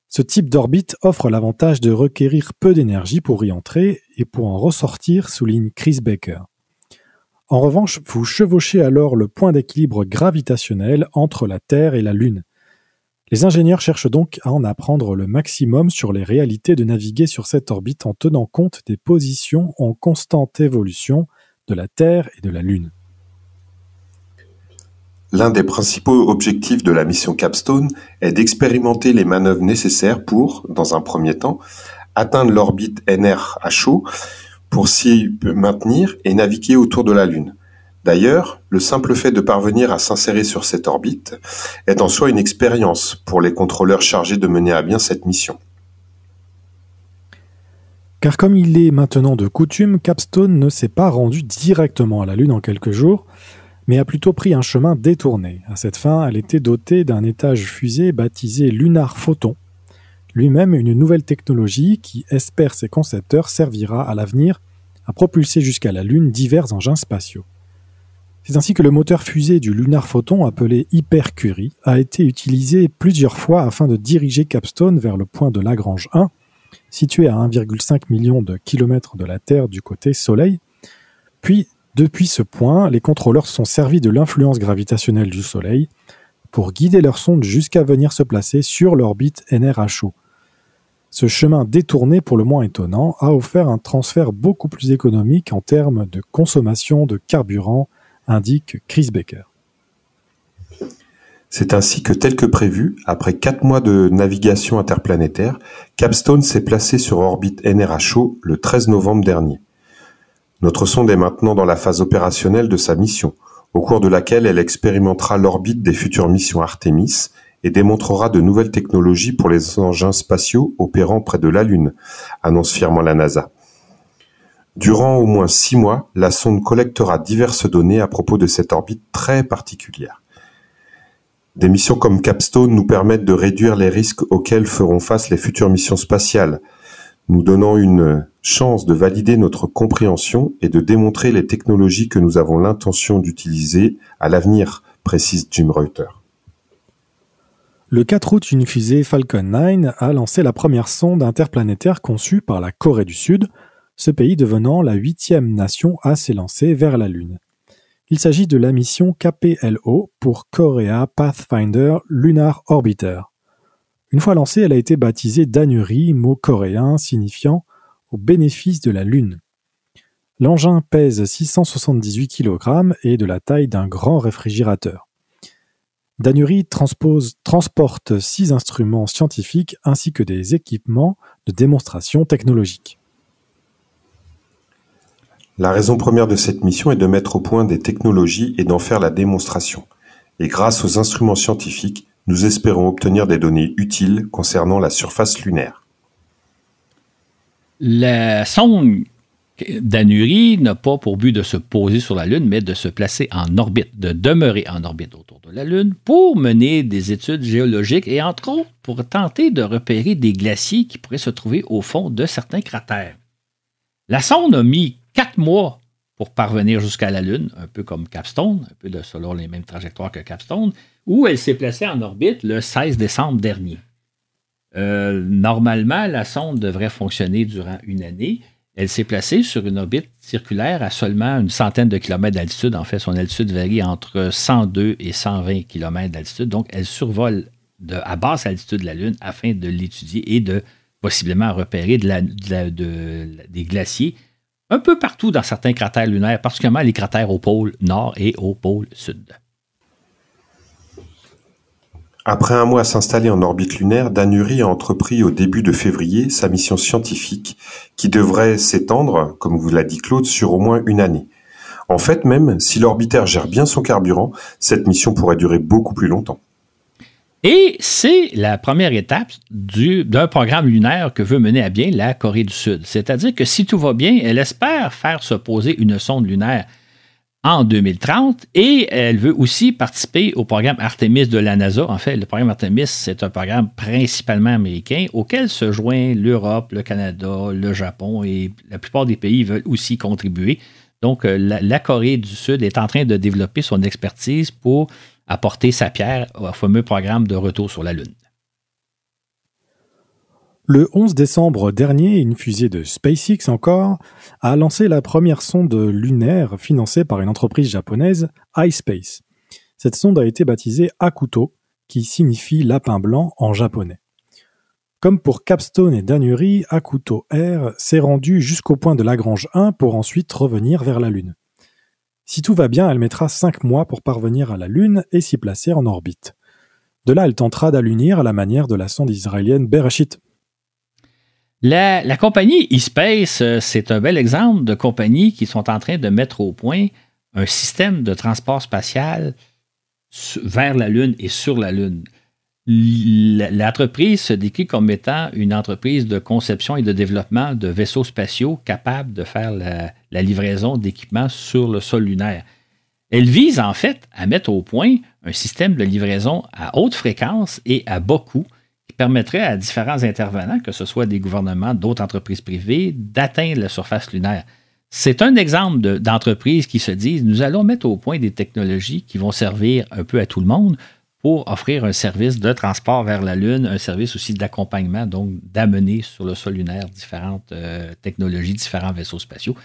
Ce type d'orbite offre l'avantage de requérir peu d'énergie pour y entrer et pour en ressortir, souligne Chris Baker. En revanche, vous chevauchez alors le point d'équilibre gravitationnel entre la Terre et la Lune. Les ingénieurs cherchent donc à en apprendre le maximum sur les réalités de naviguer sur cette orbite en tenant compte des positions en constante évolution de la Terre et de la Lune. L'un des principaux objectifs de la mission Capstone est d'expérimenter les manœuvres nécessaires pour, dans un premier temps, atteindre l'orbite NRHO pour s'y maintenir et naviguer autour de la Lune. D'ailleurs, le simple fait de parvenir à s'insérer sur cette orbite est en soi une expérience pour les contrôleurs chargés de mener à bien cette mission. Car comme il est maintenant de coutume, Capstone ne s'est pas rendu directement à la Lune en quelques jours, mais a plutôt pris un chemin détourné. À cette fin, elle était dotée d'un étage fusée baptisé Lunar Photon, lui-même une nouvelle technologie qui, espère ses concepteurs, servira à l'avenir à propulser jusqu'à la Lune divers engins spatiaux. C'est ainsi que le moteur fusée du Lunar Photon, appelé Hypercurie, a été utilisé plusieurs fois afin de diriger Capstone vers le point de Lagrange 1, situé à 1,5 million de kilomètres de la Terre du côté Soleil, puis depuis ce point, les contrôleurs sont servis de l'influence gravitationnelle du Soleil pour guider leur sonde jusqu'à venir se placer sur l'orbite NRHO. Ce chemin détourné pour le moins étonnant a offert un transfert beaucoup plus économique en termes de consommation de carburant, indique Chris Baker. C'est ainsi que, tel que prévu, après quatre mois de navigation interplanétaire, Capstone s'est placé sur orbite NRHO le 13 novembre dernier. Notre sonde est maintenant dans la phase opérationnelle de sa mission, au cours de laquelle elle expérimentera l'orbite des futures missions Artemis et démontrera de nouvelles technologies pour les engins spatiaux opérant près de la Lune, annonce fièrement la NASA. Durant au moins six mois, la sonde collectera diverses données à propos de cette orbite très particulière. Des missions comme Capstone nous permettent de réduire les risques auxquels feront face les futures missions spatiales, nous donnant une chance de valider notre compréhension et de démontrer les technologies que nous avons l'intention d'utiliser à l'avenir, précise Jim Reuter. Le 4 août, une fusée Falcon 9 a lancé la première sonde interplanétaire conçue par la Corée du Sud, ce pays devenant la huitième nation à s'élancer vers la Lune. Il s'agit de la mission KPLO pour Korea Pathfinder Lunar Orbiter. Une fois lancée, elle a été baptisée Danuri, mot coréen signifiant au bénéfice de la Lune. L'engin pèse 678 kg et est de la taille d'un grand réfrigérateur. Danuri transporte six instruments scientifiques ainsi que des équipements de démonstration technologique. La raison première de cette mission est de mettre au point des technologies et d'en faire la démonstration. Et grâce aux instruments scientifiques, nous espérons obtenir des données utiles concernant la surface lunaire. La sonde d'Anuri n'a pas pour but de se poser sur la Lune, mais de se placer en orbite, de demeurer en orbite autour de la Lune pour mener des études géologiques et entre autres pour tenter de repérer des glaciers qui pourraient se trouver au fond de certains cratères. La sonde a mis quatre mois pour parvenir jusqu'à la Lune, un peu comme Capstone, un peu de, selon les mêmes trajectoires que Capstone, où elle s'est placée en orbite le 16 décembre dernier. Euh, normalement, la sonde devrait fonctionner durant une année. Elle s'est placée sur une orbite circulaire à seulement une centaine de kilomètres d'altitude. En fait, son altitude varie entre 102 et 120 kilomètres d'altitude. Donc, elle survole à basse altitude la Lune afin de l'étudier et de possiblement repérer des glaciers un peu partout dans certains cratères lunaires, particulièrement les cratères au pôle nord et au pôle sud. Après un mois à s'installer en orbite lunaire, Danuri a entrepris au début de février sa mission scientifique qui devrait s'étendre, comme vous l'a dit Claude, sur au moins une année. En fait, même si l'orbitaire gère bien son carburant, cette mission pourrait durer beaucoup plus longtemps. Et c'est la première étape d'un programme lunaire que veut mener à bien la Corée du Sud. C'est-à-dire que si tout va bien, elle espère faire se poser une sonde lunaire en 2030 et elle veut aussi participer au programme Artemis de la NASA. En fait, le programme Artemis, c'est un programme principalement américain auquel se joignent l'Europe, le Canada, le Japon et la plupart des pays veulent aussi contribuer. Donc, euh, la, Corée du Sud est en train de développer son expertise pour apporter sa pierre au fameux programme de retour sur la Lune. Le 11 décembre dernier, une fusée de SpaceX encore a lancé la première sonde lunaire financée par une entreprise japonaise, iSpace. Cette sonde a été baptisée Akuto, qui signifie lapin blanc en japonais. Comme pour Capstone et Danuri, Akuto Air s'est rendu jusqu'au point de Lagrange 1 pour ensuite revenir vers la Lune. Si tout va bien, elle mettra 5 mois pour parvenir à la Lune et s'y placer en orbite. De là, elle tentera d'allunir à la manière de la sonde israélienne Bereshit. La, la compagnie eSpace, euh, c'est un bel exemple de compagnies qui sont en train de mettre au point un système de transport spatial vers la Lune et sur la Lune. L'entreprise se décrit comme étant une entreprise de conception et de développement de vaisseaux spatiaux capables de faire la, livraison d'équipements sur le sol lunaire. Elle vise en fait à mettre au point un système de livraison à haute fréquence et à bas coût permettrait à différents intervenants, que ce soit des gouvernements, d'autres entreprises privées, d'atteindre la surface lunaire. C'est un exemple d'entreprises qui se disent nous allons mettre au point des technologies qui vont servir un peu à tout le monde pour offrir un service de transport vers la Lune, un service aussi d'accompagnement, donc d'amener sur le sol lunaire différentes euh, technologies, différents vaisseaux spatiaux.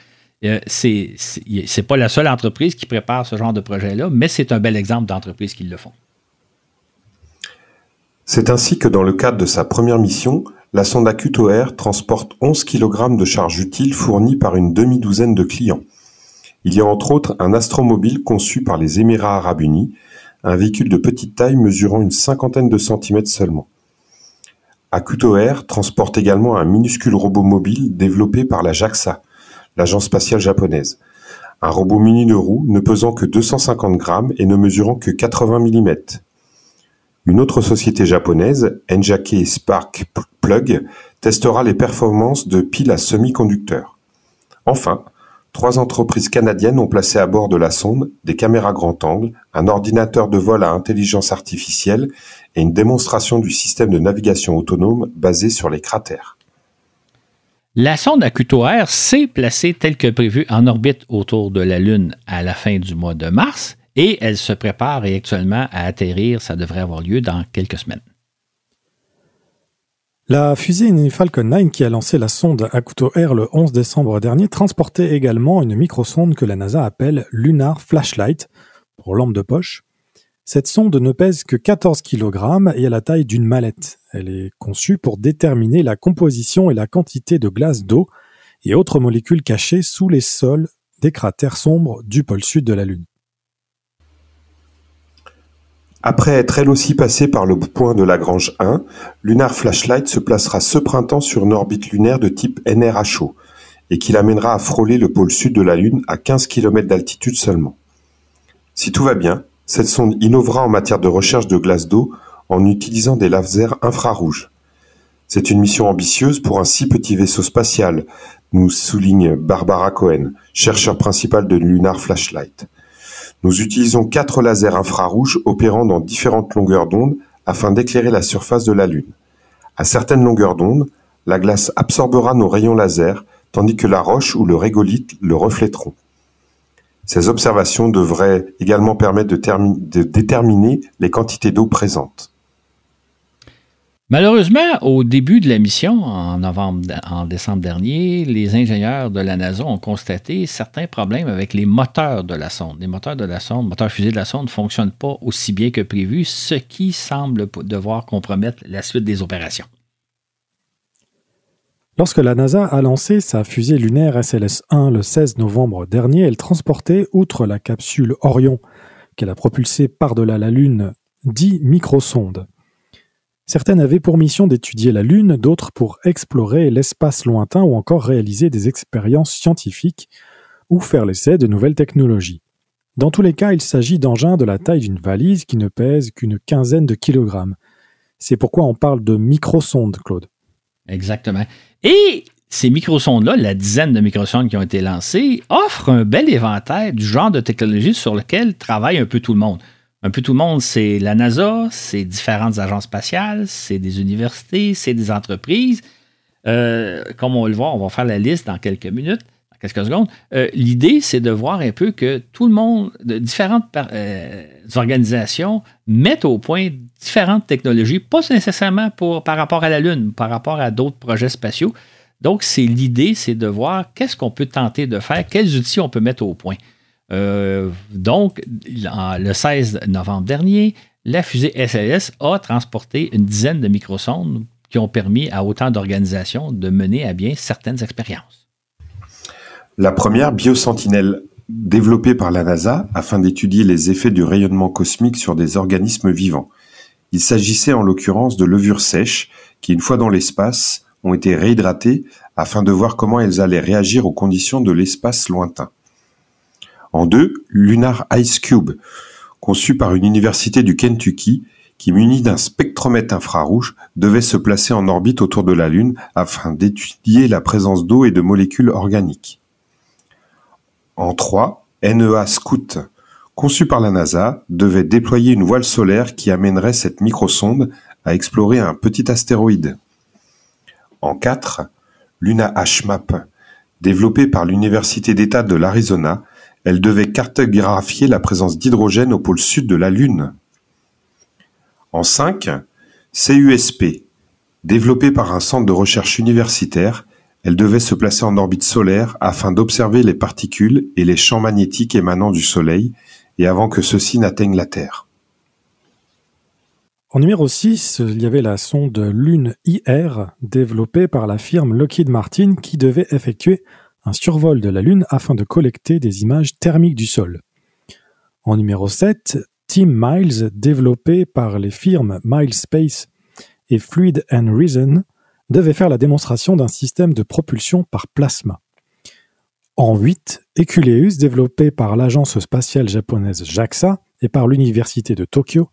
Euh, c'est c'est pas la seule entreprise qui prépare ce genre de projet-là, mais c'est un bel exemple d'entreprise qui le font. C'est ainsi que dans le cadre de sa première mission, la sonde Acuto Air transporte 11 kg de charges utiles fournies par une demi-douzaine de clients. Il y a entre autres un astromobile conçu par les Émirats arabes unis, un véhicule de petite taille mesurant une cinquantaine de centimètres seulement. Akuto Air transporte également un minuscule robot mobile développé par la JAXA, l'agence spatiale japonaise. Un robot muni de roues ne pesant que 250 grammes et ne mesurant que 80 mm. Une autre société japonaise, NJK Spark Plug, testera les performances de piles à semi-conducteurs. Enfin, Trois entreprises canadiennes ont placé à bord de la sonde des caméras grand angle, un ordinateur de vol à intelligence artificielle et une démonstration du système de navigation autonome basé sur les cratères. La sonde Acuto Air s'est placée telle que prévu en orbite autour de la Lune à la fin du mois de mars et elle se prépare actuellement à atterrir. Ça devrait avoir lieu dans quelques semaines. La fusée Falcon 9 qui a lancé la sonde Akuto Air le 11 décembre dernier transportait également une microsonde que la NASA appelle Lunar Flashlight pour lampe de poche. Cette sonde ne pèse que 14 kg et a la taille d'une mallette. Elle est conçue pour déterminer la composition et la quantité de glace d'eau et autres molécules cachées sous les sols des cratères sombres du pôle sud de la Lune. Après être elle aussi passée par le point de Lagrange 1, Lunar Flashlight se placera ce printemps sur une orbite lunaire de type NRHO et qui l'amènera à frôler le pôle sud de la Lune à 15 km d'altitude seulement. Si tout va bien, cette sonde innovera en matière de recherche de glace d'eau en utilisant des lasers infrarouges. C'est une mission ambitieuse pour un si petit vaisseau spatial, nous souligne Barbara Cohen, chercheur principal de Lunar Flashlight. Nous utilisons quatre lasers infrarouges opérant dans différentes longueurs d'onde afin d'éclairer la surface de la Lune. À certaines longueurs d'onde, la glace absorbera nos rayons laser, tandis que la roche ou le régolithe le reflèteront. Ces observations devraient également permettre de, déterminer les quantités d'eau présentes. Malheureusement, au début de la mission, en, novembre, en décembre dernier, les ingénieurs de la NASA ont constaté certains problèmes avec les moteurs de la sonde. Les moteurs de la sonde, moteurs fusée de la sonde, ne fonctionnent pas aussi bien que prévu, ce qui semble devoir compromettre la suite des opérations. Lorsque la NASA a lancé sa fusée lunaire SLS-1 le 16 novembre dernier, elle transportait, outre la capsule Orion qu'elle a propulsée par-delà la Lune dix microsondes. Certaines avaient pour mission d'étudier la Lune, d'autres pour explorer l'espace lointain ou encore réaliser des expériences scientifiques ou faire l'essai de nouvelles technologies. Dans tous les cas, il s'agit d'engins de la taille d'une valise qui ne pèsent qu'une quinzaine de kilogrammes. C'est pourquoi on parle de microsondes, Claude. Exactement. Et ces microsondes-là, la dizaine de microsondes qui ont été lancées, offrent un bel éventail du genre de technologie sur lequel travaille un peu tout le monde un peu tout le monde, c'est la NASA, c'est différentes agences spatiales, c'est des universités, c'est des entreprises. Euh, comme on le voit, on va faire la liste dans quelques minutes, dans quelques secondes. Euh, l'idée, c'est de voir un peu que tout le monde, de différentes euh, organisations, mettent au point différentes technologies, pas nécessairement par rapport à la Lune, par rapport à d'autres projets spatiaux. Donc, c'est l'idée, c'est de voir qu'est-ce qu'on peut tenter de faire, quels outils on peut mettre au point. Euh, donc, le 16 novembre dernier, la fusée SLS a transporté une dizaine de microsondes qui ont permis à autant d'organisations de mener à bien certaines expériences. La première, Biosentinelle, développée par la NASA afin d'étudier les effets du rayonnement cosmique sur des organismes vivants. Il s'agissait en l'occurrence de levures sèches qui, une fois dans l'espace, ont été réhydratées afin de voir comment elles allaient réagir aux conditions de l'espace lointain. En deux, Lunar Ice Cube, conçu par une université du Kentucky, qui muni d'un spectromètre infrarouge, devait se placer en orbite autour de la Lune afin d'étudier la présence d'eau et de molécules organiques. En trois, NEA Scout, conçu par la NASA, devait déployer une voile solaire qui amènerait cette microsonde à explorer un petit astéroïde. En quatre, Luna HMAP, développé par l'Université d'État de l'Arizona, elle devait cartographier la présence d'hydrogène au pôle sud de la Lune. En 5, CUSP. Développée par un centre de recherche universitaire, elle devait se placer en orbite solaire afin d'observer les particules et les champs magnétiques émanant du Soleil et avant que ceux-ci n'atteignent la Terre. En numéro 6, il y avait la sonde Lune IR développée par la firme Lockheed Martin qui devait effectuer un survol de la Lune afin de collecter des images thermiques du sol. En numéro 7, Team Miles, développé par les firmes Milespace et Fluid and Reason, devait faire la démonstration d'un système de propulsion par plasma. En 8, Eculeus, développé par l'agence spatiale japonaise JAXA et par l'université de Tokyo,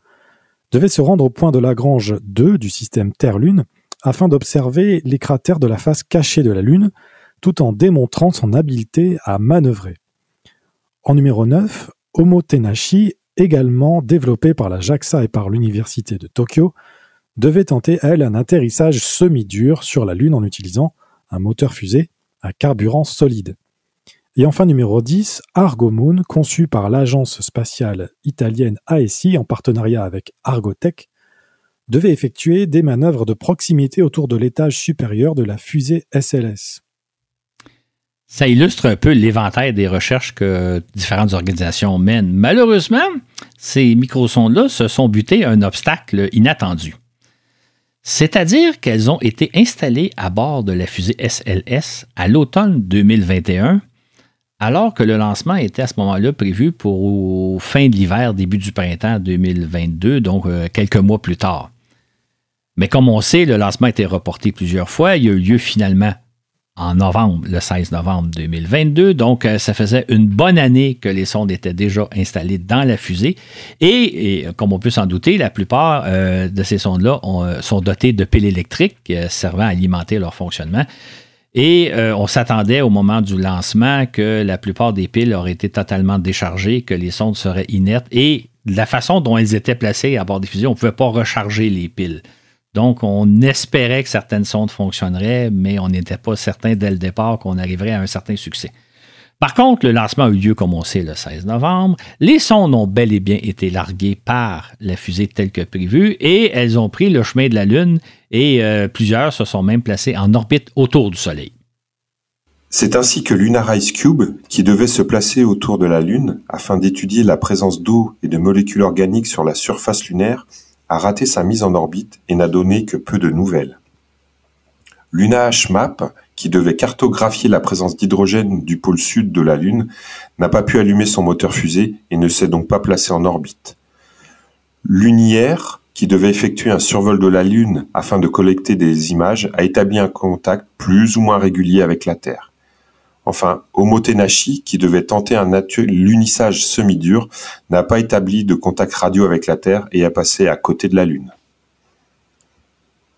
devait se rendre au point de Lagrange 2 du système Terre-Lune afin d'observer les cratères de la face cachée de la Lune tout en démontrant son habileté à manœuvrer. En numéro 9, Omotenashi, également développé par la JAXA et par l'Université de Tokyo, devait tenter, elle, un atterrissage semi-dur sur la Lune en utilisant un moteur fusée à carburant solide. Et enfin numéro 10, Argo Moon, conçu par l'agence spatiale italienne ASI en partenariat avec Argotech, devait effectuer des manœuvres de proximité autour de l'étage supérieur de la fusée SLS. Ça illustre un peu l'éventail des recherches que différentes organisations mènent. Malheureusement, ces microsondes-là se sont butés à un obstacle inattendu. C'est-à-dire qu'elles ont été installées à bord de la fusée SLS à l'automne 2021, alors que le lancement était à ce moment-là prévu pour fin de l'hiver, début du printemps 2022, donc euh, quelques mois plus tard. Mais comme on sait, le lancement a été reporté plusieurs fois. Il a eu lieu finalement en novembre, le 16 novembre 2022. Donc, euh, ça faisait une bonne année que les sondes étaient déjà installées dans la fusée. Et, comme on peut s'en douter, la plupart euh, de ces sondes-là euh, sont dotées de piles électriques servant à alimenter leur fonctionnement. Et on s'attendait au moment du lancement que la plupart des piles auraient été totalement déchargées, que les sondes seraient inertes. Et la façon dont elles étaient placées à bord des fusées, on ne pouvait pas recharger les piles. Donc, on espérait que certaines sondes fonctionneraient, mais on n'était pas certain dès le départ qu'on arriverait à un certain succès. Par contre, le lancement a eu lieu, comme on sait, le 16 novembre. Les sondes ont bel et bien été larguées par la fusée telle que prévue et elles ont pris le chemin de la Lune et euh, plusieurs se sont même placées en orbite autour du Soleil. C'est ainsi que Lunar Ice Cube, qui devait se placer autour de la Lune afin d'étudier la présence d'eau et de molécules organiques sur la surface lunaire, a raté sa mise en orbite et n'a donné que peu de nouvelles. Luna HMAP, qui devait cartographier la présence d'hydrogène du pôle sud de la Lune, n'a pas pu allumer son moteur fusée et ne s'est donc pas placé en orbite. L'Unière, qui devait effectuer un survol de la Lune afin de collecter des images, a établi un contact plus ou moins régulier avec la Terre. Enfin, Omotenashi, qui devait tenter un lunissage semi-dur, n'a pas établi de contact radio avec la Terre et a passé à côté de la Lune.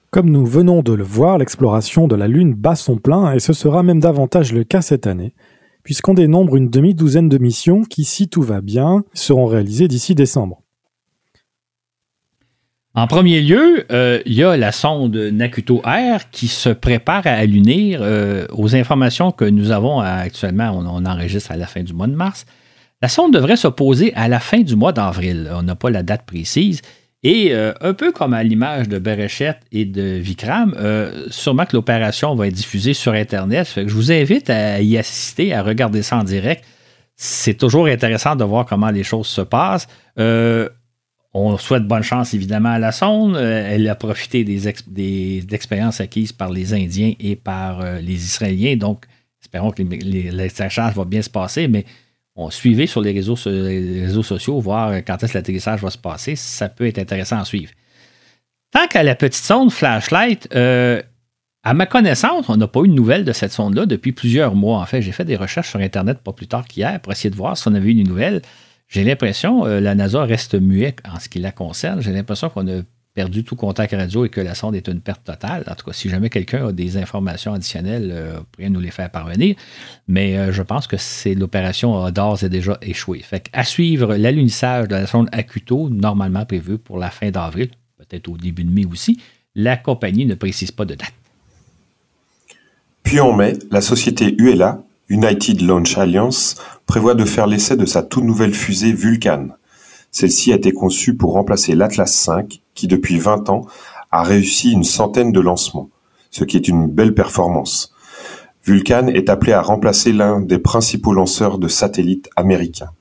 Comme nous venons de le voir, l'exploration de la Lune bat son plein et ce sera même davantage le cas cette année, puisqu'on dénombre une demi-douzaine de missions qui, si tout va bien, seront réalisées d'ici décembre. En premier lieu, euh, il y a la sonde Nakuto R qui se prépare à allunir. Euh, aux informations que nous avons actuellement, on, enregistre à la fin du mois de mars. La sonde devrait se poser à la fin du mois d'avril. On n'a pas la date précise. Et euh, un peu comme à l'image de Berechet et de Vikram, sûrement que l'opération va être diffusée sur Internet. je vous invite à y assister, à regarder ça en direct. C'est toujours intéressant de voir comment les choses se passent. On souhaite bonne chance évidemment à la sonde. Euh, elle a profité des, expériences acquises par les Indiens et par euh, les Israéliens. Donc, espérons que l'extraction va bien se passer, mais on suivait sur les réseaux, sociaux, voir quand est-ce que l'atterrissage va se passer. Ça peut être intéressant à suivre. Tant qu'à la petite sonde Flashlight, euh, à ma connaissance, on n'a pas eu de nouvelles de cette sonde-là depuis plusieurs mois. En fait, j'ai fait des recherches sur Internet pas plus tard qu'hier pour essayer de voir si on avait eu des nouvelles. J'ai l'impression, euh, la NASA reste muette en ce qui la concerne. J'ai l'impression qu'on a perdu tout contact radio et que la sonde est une perte totale. En tout cas, si jamais quelqu'un a des informations additionnelles, euh, pourrait nous les faire parvenir. Mais euh, je pense que c'est l'opération a d'ores et déjà échoué. Fait à suivre l'alunissage de la sonde Acuto, normalement prévu pour la fin d'avril, peut-être au début de mai aussi. La compagnie ne précise pas de date. Puis en mai, la société ULA United Launch Alliance prévoit de faire l'essai de sa toute nouvelle fusée Vulcan. Celle-ci a été conçue pour remplacer l'Atlas V qui depuis 20 ans a réussi une centaine de lancements, ce qui est une belle performance. Vulcan est appelé à remplacer l'un des principaux lanceurs de satellites américains.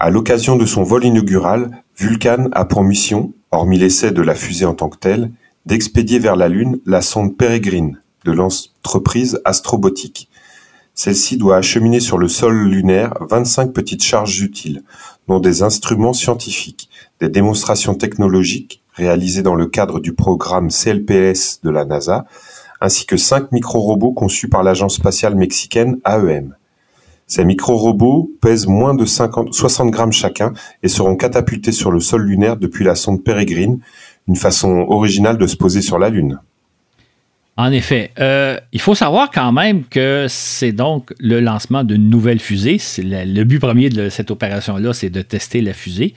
À l'occasion de son vol inaugural, Vulcan a pour mission, hormis l'essai de la fusée en tant que telle, d'expédier vers la Lune la sonde Peregrine de l'entreprise Astrobotique, celle-ci doit acheminer sur le sol lunaire 25 petites charges utiles, dont des instruments scientifiques, des démonstrations technologiques réalisées dans le cadre du programme CLPS de la NASA, ainsi que cinq micro-robots conçus par l'agence spatiale mexicaine AEM. Ces micro-robots pèsent moins de 60 grammes chacun et seront catapultés sur le sol lunaire depuis la sonde Peregrine, une façon originale de se poser sur la Lune. En effet. Euh, il faut savoir quand même que c'est donc le lancement d'une nouvelle fusée. Le, but premier de cette opération-là, c'est de tester la fusée.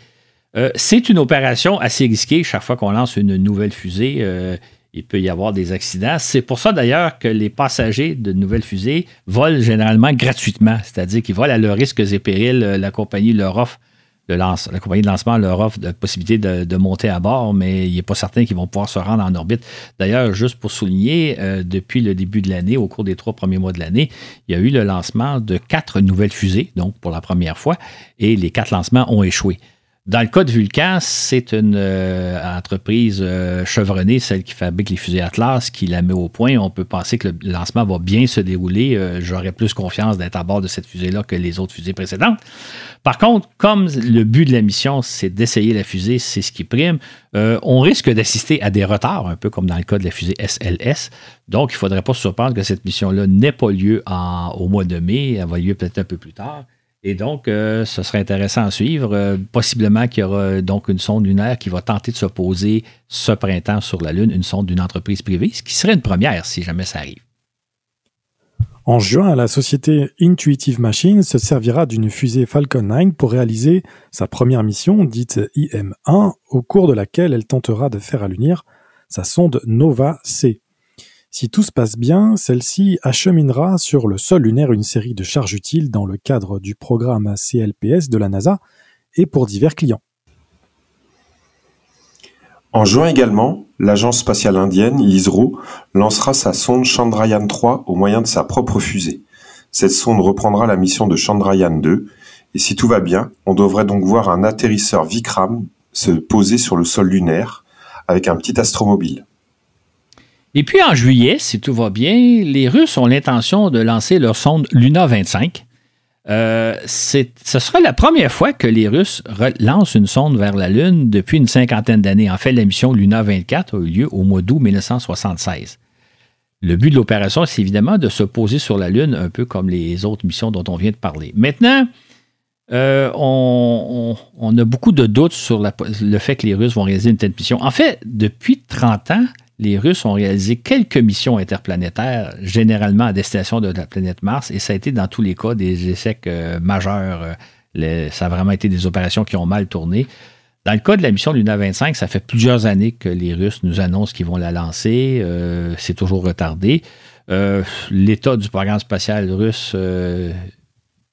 Euh, c'est une opération assez risquée. Chaque fois qu'on lance une nouvelle fusée, euh, il peut y avoir des accidents. C'est pour ça d'ailleurs que les passagers de nouvelles fusées volent généralement gratuitement, c'est-à-dire qu'ils volent à leurs risques et périls. La compagnie leur offre la compagnie de lancement leur offre la possibilité de, monter à bord, mais il n'est pas certain qu'ils vont pouvoir se rendre en orbite. D'ailleurs, juste pour souligner, euh, depuis le début de l'année, au cours des trois premiers mois de l'année, il y a eu le lancement de quatre nouvelles fusées, donc pour la première fois, et les quatre lancements ont échoué. Dans le cas de Vulcan, c'est une euh, entreprise euh, chevronnée, celle qui fabrique les fusées Atlas, qui la met au point. On peut penser que le lancement va bien se dérouler. Euh, j'aurais plus confiance d'être à bord de cette fusée-là que les autres fusées précédentes. Par contre, comme le but de la mission, c'est d'essayer la fusée, c'est ce qui prime, on risque d'assister à des retards, un peu comme dans le cas de la fusée SLS. Donc, il ne faudrait pas se surprendre que cette mission-là n'ait pas lieu au mois de mai. Elle va lieu peut-être un peu plus tard. Et donc, euh, ce serait intéressant à suivre. Euh, possiblement qu'il y aura donc une sonde lunaire qui va tenter de se poser ce printemps sur la Lune, une sonde d'une entreprise privée, ce qui serait une première si jamais ça arrive. En juin, la société Intuitive Machines se servira d'une fusée Falcon 9 pour réaliser sa première mission, dite IM-1, au cours de laquelle elle tentera de faire allunir sa sonde Nova C. Si tout se passe bien, celle-ci acheminera sur le sol lunaire une série de charges utiles dans le cadre du programme CLPS de la NASA et pour divers clients. En juin également, l'agence spatiale indienne, l'ISRO, lancera sa sonde Chandrayaan 3 au moyen de sa propre fusée. Cette sonde reprendra la mission de Chandrayaan 2, et si tout va bien, on devrait donc voir un atterrisseur Vikram se poser sur le sol lunaire avec un petit astromobile. Et puis en juillet, si tout va bien, les Russes ont l'intention de lancer leur sonde Luna 25. Euh, ce sera la première fois que les Russes lancent une sonde vers la Lune depuis une cinquantaine d'années. En fait, la mission Luna 24 a eu lieu au mois d'août 1976. Le but de l'opération, c'est évidemment de se poser sur la Lune, un peu comme les autres missions dont on vient de parler. Maintenant, euh, on, a beaucoup de doutes sur le fait que les Russes vont réaliser une telle mission. En fait, depuis 30 ans, les Russes ont réalisé quelques missions interplanétaires, généralement à destination de la planète Mars, et ça a été dans tous les cas des essais euh, majeurs. Euh, ça a vraiment été des opérations qui ont mal tourné. Dans le cas de la mission Luna 25, ça fait plusieurs années que les Russes nous annoncent qu'ils vont la lancer. c'est toujours retardé. L'état du programme spatial russe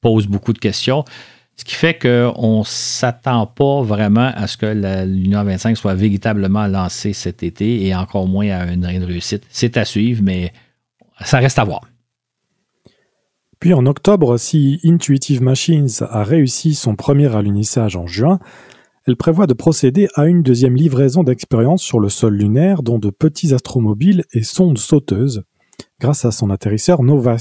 pose beaucoup de questions. Ce qui fait qu'on ne s'attend pas vraiment à ce que l'Union 25 soit véritablement lancée cet été et encore moins à une, réussite. C'est à suivre, mais ça reste à voir. Puis en octobre, si Intuitive Machines a réussi son premier alunissage en juin, elle prévoit de procéder à une deuxième livraison d'expériences sur le sol lunaire, dont de petits astromobiles et sondes sauteuses, grâce à son atterrisseur Nova.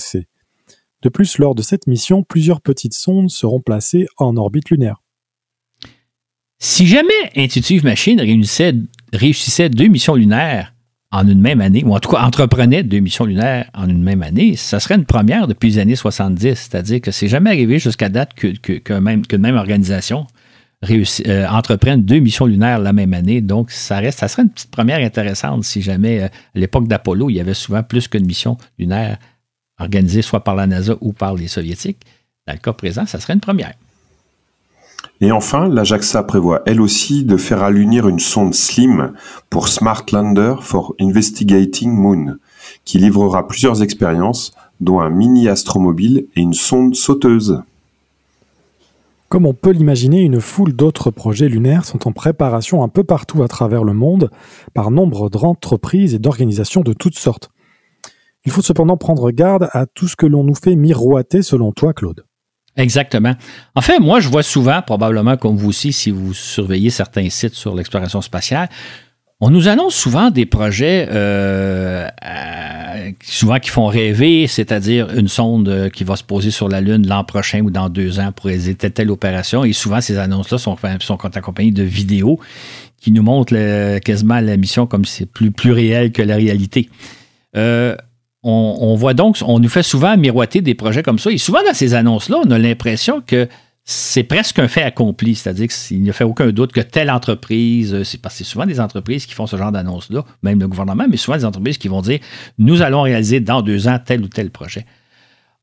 De plus, lors de cette mission, plusieurs petites sondes seront placées en orbite lunaire. Si jamais Intuitive Machine réussissait deux missions lunaires en une même année, ou en tout cas entreprenait deux missions lunaires en une même année, ça serait une première depuis les années 70. C'est-à-dire que c'est jamais arrivé jusqu'à date que, que, même, même organisation euh, entreprenne deux missions lunaires la même année. Donc, ça, reste, ça serait une petite première intéressante si jamais, euh, à l'époque d'Apollo, il y avait souvent plus qu'une mission lunaire organisée soit par la NASA ou par les Soviétiques. Dans le cas présent, ça serait une première. Et enfin, la JAXA prévoit elle aussi de faire allunir une sonde SLIM pour Smart Lander for Investigating Moon, qui livrera plusieurs expériences, dont un mini astromobile et une sonde sauteuse. Comme on peut l'imaginer, une foule d'autres projets lunaires sont en préparation un peu partout à travers le monde par nombre d'entreprises et d'organisations de toutes sortes. Il faut cependant prendre garde à tout ce que l'on nous fait miroiter selon toi, Claude. Exactement. En fait, moi, je vois souvent, probablement comme vous aussi, si vous surveillez certains sites sur l'exploration spatiale, on nous annonce souvent des projets euh, souvent qui font rêver, c'est-à-dire une sonde euh, qui va se poser sur la Lune l'an prochain ou dans deux ans pour réaliser telle, telle opération. Et souvent, ces annonces-là sont, accompagnées de vidéos qui nous montrent quasiment la mission comme c'est plus, plus réel que la réalité. Euh, on, voit donc, on nous fait souvent miroiter des projets comme ça. Et souvent, dans ces annonces-là, on a l'impression que c'est presque un fait accompli. C'est-à-dire qu'il n'y a fait aucun doute que telle entreprise, euh, c'est parce que c'est souvent des entreprises qui font ce genre d'annonces-là, même le gouvernement, mais souvent des entreprises qui vont dire nous allons réaliser dans deux ans tel ou tel projet.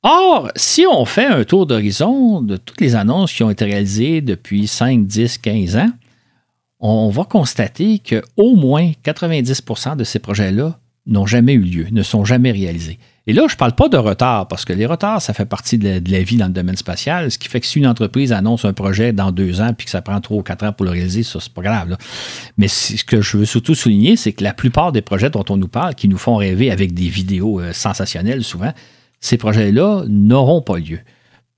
Or, si on fait un tour d'horizon de toutes les annonces qui ont été réalisées depuis 5, 10, 15 ans, on va constater qu'au moins 90% de ces projets-là n'ont jamais eu lieu, ne sont jamais réalisés. Et là, je ne parle pas de retard, parce que les retards, ça fait partie de la, vie dans le domaine spatial, ce qui fait que si une entreprise annonce un projet dans deux ans, puis que ça prend trois ou quatre ans pour le réaliser, ça, c'est pas grave. Mais ce que je veux surtout souligner, c'est que la plupart des projets dont on nous parle, qui nous font rêver avec des vidéos euh, sensationnelles souvent, ces projets-là n'auront pas lieu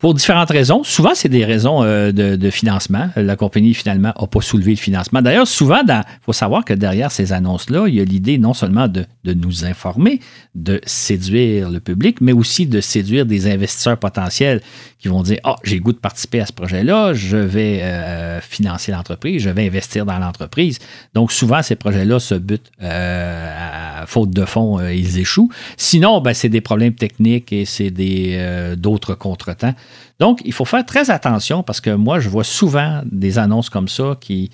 pour différentes raisons. Souvent, c'est des raisons euh, de, financement. La compagnie, finalement, n'a pas soulevé le financement. D'ailleurs, souvent, il faut savoir que derrière ces annonces-là, il y a l'idée non seulement de, nous informer, de séduire le public, mais aussi de séduire des investisseurs potentiels qui vont dire Ah, j'ai le goût de participer à ce projet-là, je vais euh, financer l'entreprise, je vais investir dans l'entreprise. Donc, souvent, ces projets-là se butent euh, à faute de fonds, ils échouent. Sinon, ben, c'est des problèmes techniques et c'est d'autres contretemps. Donc, il faut faire très attention parce que moi, je vois souvent des annonces comme ça qui,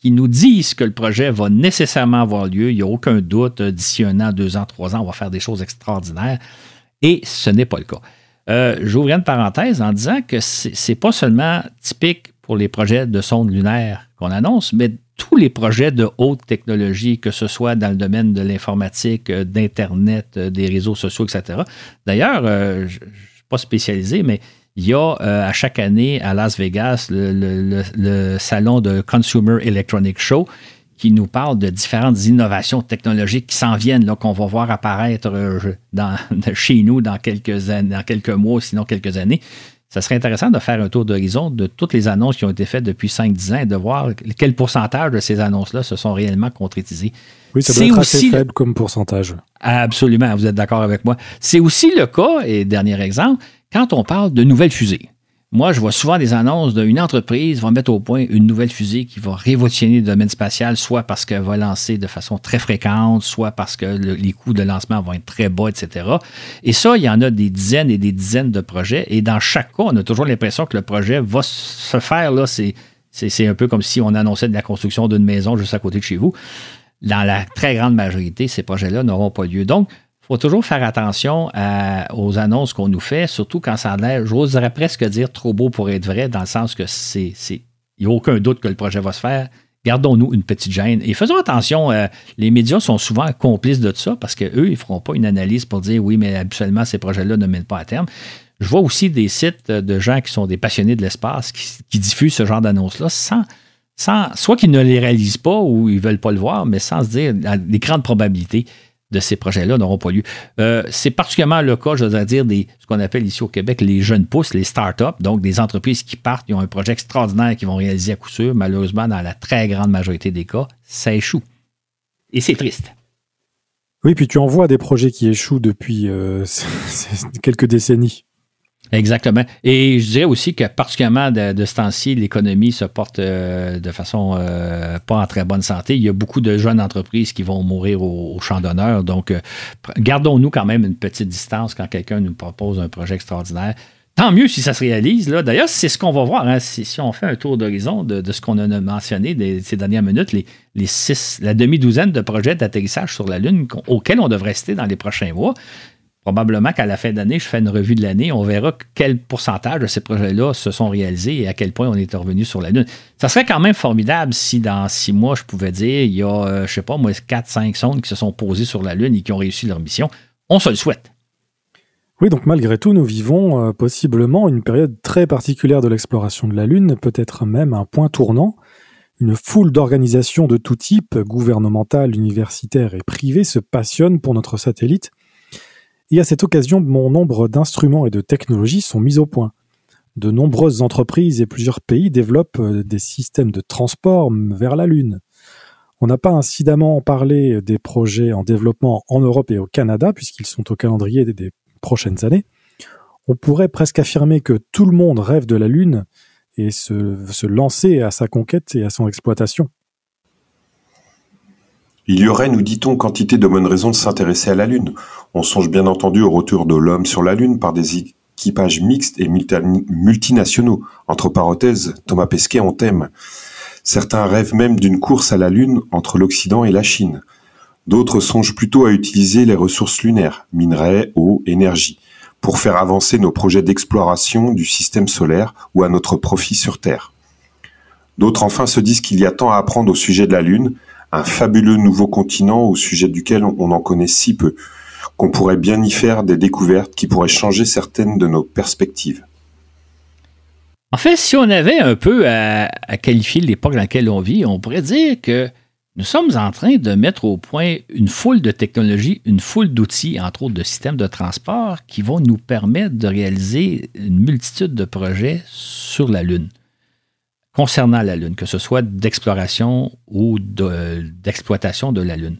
qui nous disent que le projet va nécessairement avoir lieu. Il n'y a aucun doute. D'ici un an, deux ans, trois ans, on va faire des choses extraordinaires. Et ce n'est pas le cas. Euh, une parenthèse en disant que ce n'est pas seulement typique pour les projets de sondes lunaires qu'on annonce, mais tous les projets de haute technologie, que ce soit dans le domaine de l'informatique, euh, d'Internet, euh, des réseaux sociaux, etc. D'ailleurs, je ne suis pas spécialisé, mais il y a euh, à chaque année à Las Vegas le, salon de Consumer Electronic Show qui nous parle de différentes innovations technologiques qui s'en viennent, qu'on va voir apparaître euh, <laughs> chez nous dans quelques mois, sinon quelques années. Ça serait intéressant de faire un tour d'horizon de toutes les annonces qui ont été faites depuis 5-10 ans et de voir quel pourcentage de ces annonces-là se sont réellement concrétisées. Oui, ça doit être assez faible comme pourcentage. Absolument, vous êtes d'accord avec moi. C'est aussi le cas, et dernier exemple, quand on parle de nouvelles fusées. Moi, je vois souvent des annonces d'une entreprise va mettre au point une nouvelle fusée qui va révolutionner le domaine spatial, soit parce qu'elle va lancer de façon très fréquente, soit parce que les coûts de lancement vont être très bas, etc. Et ça, il y en a des dizaines et des dizaines de projets. Et dans chaque cas, on a toujours l'impression que le projet va se faire. Là, c'est, c'est un peu comme si on annonçait de la construction d'une maison juste à côté de chez vous. Dans la très grande majorité, ces projets-là n'auront pas lieu. Donc, faut toujours faire attention aux annonces qu'on nous fait, surtout quand ça a l'air, j'oserais presque dire trop beau pour être vrai, dans le sens que c'est, il n'y a aucun doute que le projet va se faire. Gardons-nous une petite gêne et faisons attention. Euh, les médias sont souvent complices de ça parce qu'eux, ils ne feront pas une analyse pour dire oui, mais habituellement, ces projets-là ne mènent pas à terme. Je vois aussi des sites de gens qui sont des passionnés de l'espace qui, diffusent ce genre d'annonces-là sans, sans, soit qu'ils ne les réalisent pas ou ils ne veulent pas le voir, mais sans se dire des grandes probabilités de ces projets-là n'auront pas lieu. Euh, c'est particulièrement le cas, je dire, des, ce qu'on appelle ici au Québec les jeunes pousses, les start-up, donc des entreprises qui partent, qui ont un projet extraordinaire qu'ils vont réaliser à coup sûr. Malheureusement, dans la très grande majorité des cas, ça échoue. Et c'est triste. Oui, puis tu en vois des projets qui échouent depuis euh, <laughs> quelques décennies. Exactement. Et je dirais aussi que particulièrement de, ce temps-ci, l'économie se porte euh, de façon euh, pas en très bonne santé. Il y a beaucoup de jeunes entreprises qui vont mourir au, champ d'honneur. Donc, euh, gardons-nous quand même une petite distance quand quelqu'un nous propose un projet extraordinaire. Tant mieux si ça se réalise. D'ailleurs, c'est ce qu'on va voir. Hein. Si, on fait un tour d'horizon de, ce qu'on a mentionné ces dernières minutes, les, les six, la demi-douzaine de projets d'atterrissage sur la Lune auxquels on devrait rester dans les prochains mois, Probablement qu'à la fin d'année, je fais une revue de l'année, on verra quel pourcentage de ces projets-là se sont réalisés et à quel point on est revenu sur la Lune. Ça serait quand même formidable si dans six mois, je pouvais dire, il y a, euh, je sais pas, moi, quatre, cinq sondes qui se sont posées sur la Lune et qui ont réussi leur mission. On se le souhaite. Oui, donc malgré tout, nous vivons euh, possiblement une période très particulière de l'exploration de la Lune, peut-être même un point tournant. Une foule d'organisations de tout type, gouvernementales, universitaires et privées, se passionnent pour notre satellite et à cette occasion, bon nombre d'instruments et de technologies sont mis au point. De nombreuses entreprises et plusieurs pays développent euh, des systèmes de transport vers la Lune. On n'a pas incidemment parlé des projets en développement en Europe et au Canada, puisqu'ils sont au calendrier des prochaines années. On pourrait presque affirmer que tout le monde rêve de la Lune et se, se lancer à sa conquête et à son exploitation. Il y aurait, nous dit-on, quantité de bonnes raisons de s'intéresser à la Lune. On songe bien entendu au retour de l'homme sur la Lune par des équipages mixtes et multinationaux. Entre parenthèses, Thomas Pesquet en thème. Certains rêvent même d'une course à la Lune entre l'Occident et la Chine. D'autres songent plutôt à utiliser les ressources lunaires, minerais, eau, énergie, pour faire avancer nos projets d'exploration du système solaire ou à notre profit sur Terre. D'autres enfin se disent qu'il y a tant à apprendre au sujet de la Lune, un fabuleux nouveau continent au sujet duquel on en connaît si peu, qu'on pourrait bien y faire des découvertes qui pourraient changer certaines de nos perspectives. En fait, si on avait un peu à, qualifier l'époque dans laquelle on vit, on pourrait dire que nous sommes en train de mettre au point une foule de technologies, une foule d'outils, entre autres de systèmes de transport, qui vont nous permettre de réaliser une multitude de projets sur la Lune concernant la Lune, que ce soit d'exploration ou d'exploitation de, la Lune.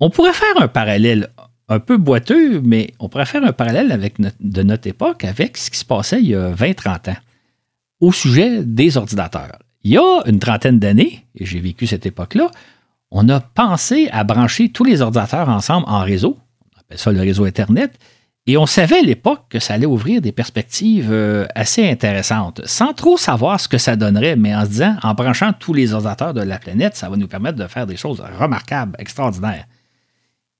On pourrait faire un parallèle un peu boiteux, mais on pourrait faire un parallèle de notre époque avec ce qui se passait il y a 20-30 ans au sujet des ordinateurs. Il y a une trentaine d'années, et j'ai vécu cette époque-là, on a pensé à brancher tous les ordinateurs ensemble en réseau, on appelle ça le réseau Internet, et on savait à l'époque que ça allait ouvrir des perspectives euh, assez intéressantes, sans trop savoir ce que ça donnerait, mais en se disant, en branchant tous les ordinateurs de la planète, ça va nous permettre de faire des choses remarquables, extraordinaires.